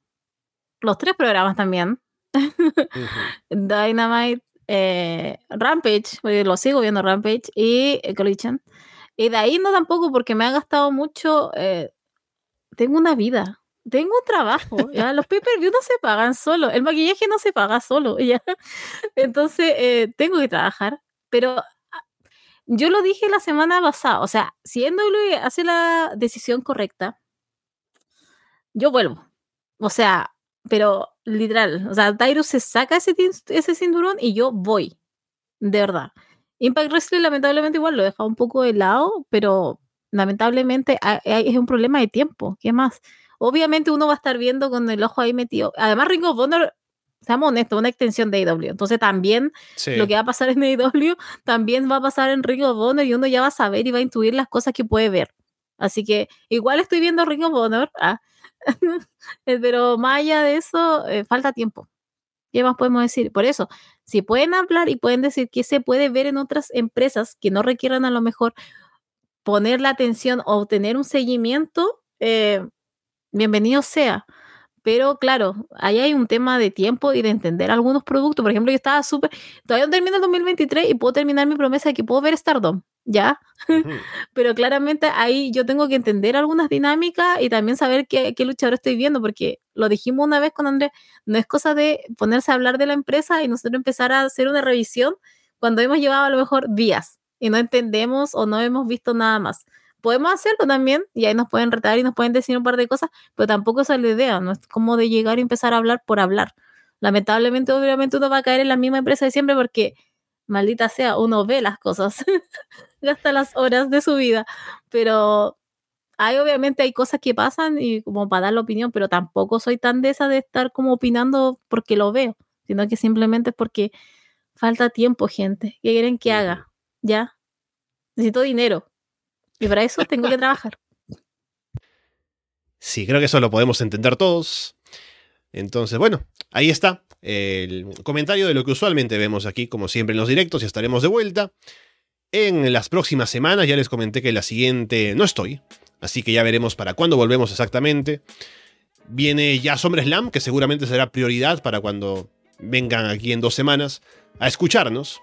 los tres programas también. Dynamite, eh, Rampage, lo sigo viendo Rampage y Collision. Y de ahí no tampoco porque me ha gastado mucho. Eh, tengo una vida, tengo un trabajo. ¿ya? Los pay per view no se pagan solo, el maquillaje no se paga solo. ¿ya? Entonces eh, tengo que trabajar. Pero yo lo dije la semana pasada, o sea, si NW hace la decisión correcta, yo vuelvo. O sea, pero literal, o sea, Tyrus se saca ese, ese cinturón y yo voy. De verdad. Impact Wrestling lamentablemente igual lo deja un poco de lado, pero lamentablemente es un problema de tiempo. ¿Qué más? Obviamente uno va a estar viendo con el ojo ahí metido. Además, Ring of Honor seamos honestos, una extensión de AEW. Entonces también lo que va a pasar en AEW también va a pasar en Ring of Honor y uno ya va a saber y va a intuir las cosas que puede ver. Así que igual estoy viendo Ring of Honor, ah, pero más allá de eso, eh, falta tiempo. ¿Qué más podemos decir? Por eso, si pueden hablar y pueden decir que se puede ver en otras empresas que no requieran a lo mejor poner la atención o tener un seguimiento, eh, bienvenido sea. Pero claro, ahí hay un tema de tiempo y de entender algunos productos. Por ejemplo, yo estaba súper. Todavía no termino el 2023 y puedo terminar mi promesa de que puedo ver Stardom, ¿ya? Pero claramente ahí yo tengo que entender algunas dinámicas y también saber qué, qué, luchador estoy viendo, porque lo dijimos una vez con Andrés, no es cosa de ponerse a hablar de la empresa y nosotros empezar a hacer una revisión cuando hemos llevado a lo mejor días y no entendemos o no hemos visto nada más podemos hacerlo también y ahí nos pueden retar y nos pueden decir un par de cosas, pero tampoco esa es la idea, no es como de llegar y empezar a hablar por hablar. Lamentablemente, obviamente uno va a caer en la misma empresa de siempre porque, maldita sea, uno ve las cosas, gasta las horas de su vida, pero hay obviamente hay cosas que pasan y como para dar la opinión, pero tampoco soy tan de esa de estar como opinando porque lo veo, sino que simplemente es porque falta tiempo, gente. ¿Qué quieren que haga? ¿Ya? Necesito dinero. Y para eso tengo que trabajar. Sí, creo que eso lo podemos entender todos. Entonces, bueno, ahí está el comentario de lo que usualmente vemos aquí, como siempre en los directos, y estaremos de vuelta. En las próximas semanas ya les comenté que la siguiente no estoy, así que ya veremos para cuándo volvemos exactamente. Viene ya Slam, que seguramente será prioridad para cuando vengan aquí en dos semanas a escucharnos.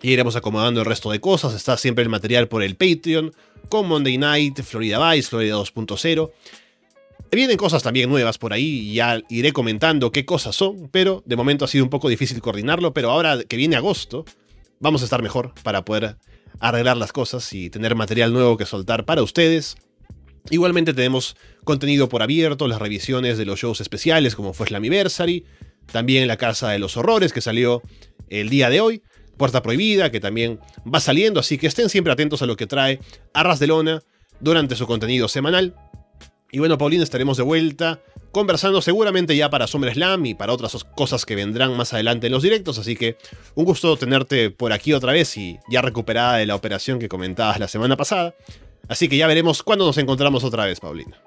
Y iremos acomodando el resto de cosas. Está siempre el material por el Patreon, con Monday Night, Florida Vice, Florida 2.0. Vienen cosas también nuevas por ahí y ya iré comentando qué cosas son, pero de momento ha sido un poco difícil coordinarlo, pero ahora que viene agosto, vamos a estar mejor para poder arreglar las cosas y tener material nuevo que soltar para ustedes. Igualmente tenemos contenido por abierto, las revisiones de los shows especiales como fue Slammiversary, también La Casa de los Horrores que salió el día de hoy, Puerta Prohibida que también va saliendo, así que estén siempre atentos a lo que trae Arras de Lona durante su contenido semanal. Y bueno, Paulina, estaremos de vuelta conversando seguramente ya para SummerSlam y para otras cosas que vendrán más adelante en los directos, así que un gusto tenerte por aquí otra vez y ya recuperada de la operación que comentabas la semana pasada. Así que ya veremos cuándo nos encontramos otra vez, Paulina.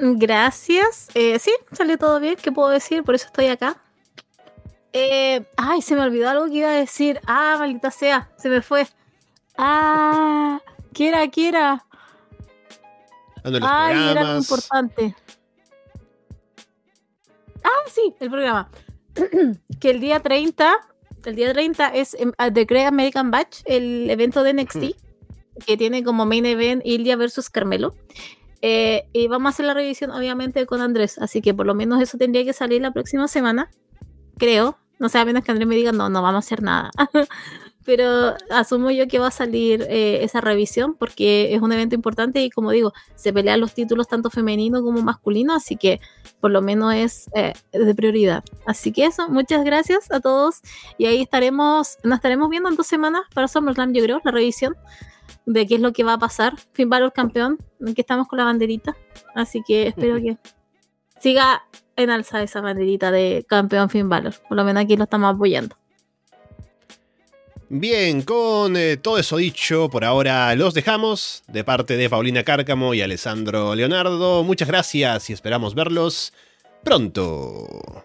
Gracias. Eh, sí, salió todo bien, ¿qué puedo decir? Por eso estoy acá. Eh, ay, se me olvidó algo que iba a decir. Ah, maldita sea, se me fue. Ah, ¿qué era? ¿Qué era? Ay, era importante. Ah, sí, el programa. que el día 30, el día 30 es em, The Great American Batch, el evento de NXT, que tiene como main event Ilya versus Carmelo. Eh, y vamos a hacer la revisión, obviamente, con Andrés. Así que por lo menos eso tendría que salir la próxima semana. Creo. No sé, a menos que Andrés me diga, no, no vamos a hacer nada. pero asumo yo que va a salir eh, esa revisión porque es un evento importante y como digo, se pelean los títulos tanto femenino como masculino, así que por lo menos es eh, de prioridad. Así que eso, muchas gracias a todos y ahí estaremos, nos estaremos viendo en dos semanas para SummerSlam, yo creo, la revisión de qué es lo que va a pasar. Finn Balor campeón, que estamos con la banderita, así que espero que siga en alza esa banderita de campeón Finn Balor, por lo menos aquí lo estamos apoyando. Bien, con eh, todo eso dicho, por ahora los dejamos. De parte de Paulina Cárcamo y Alessandro Leonardo, muchas gracias y esperamos verlos pronto.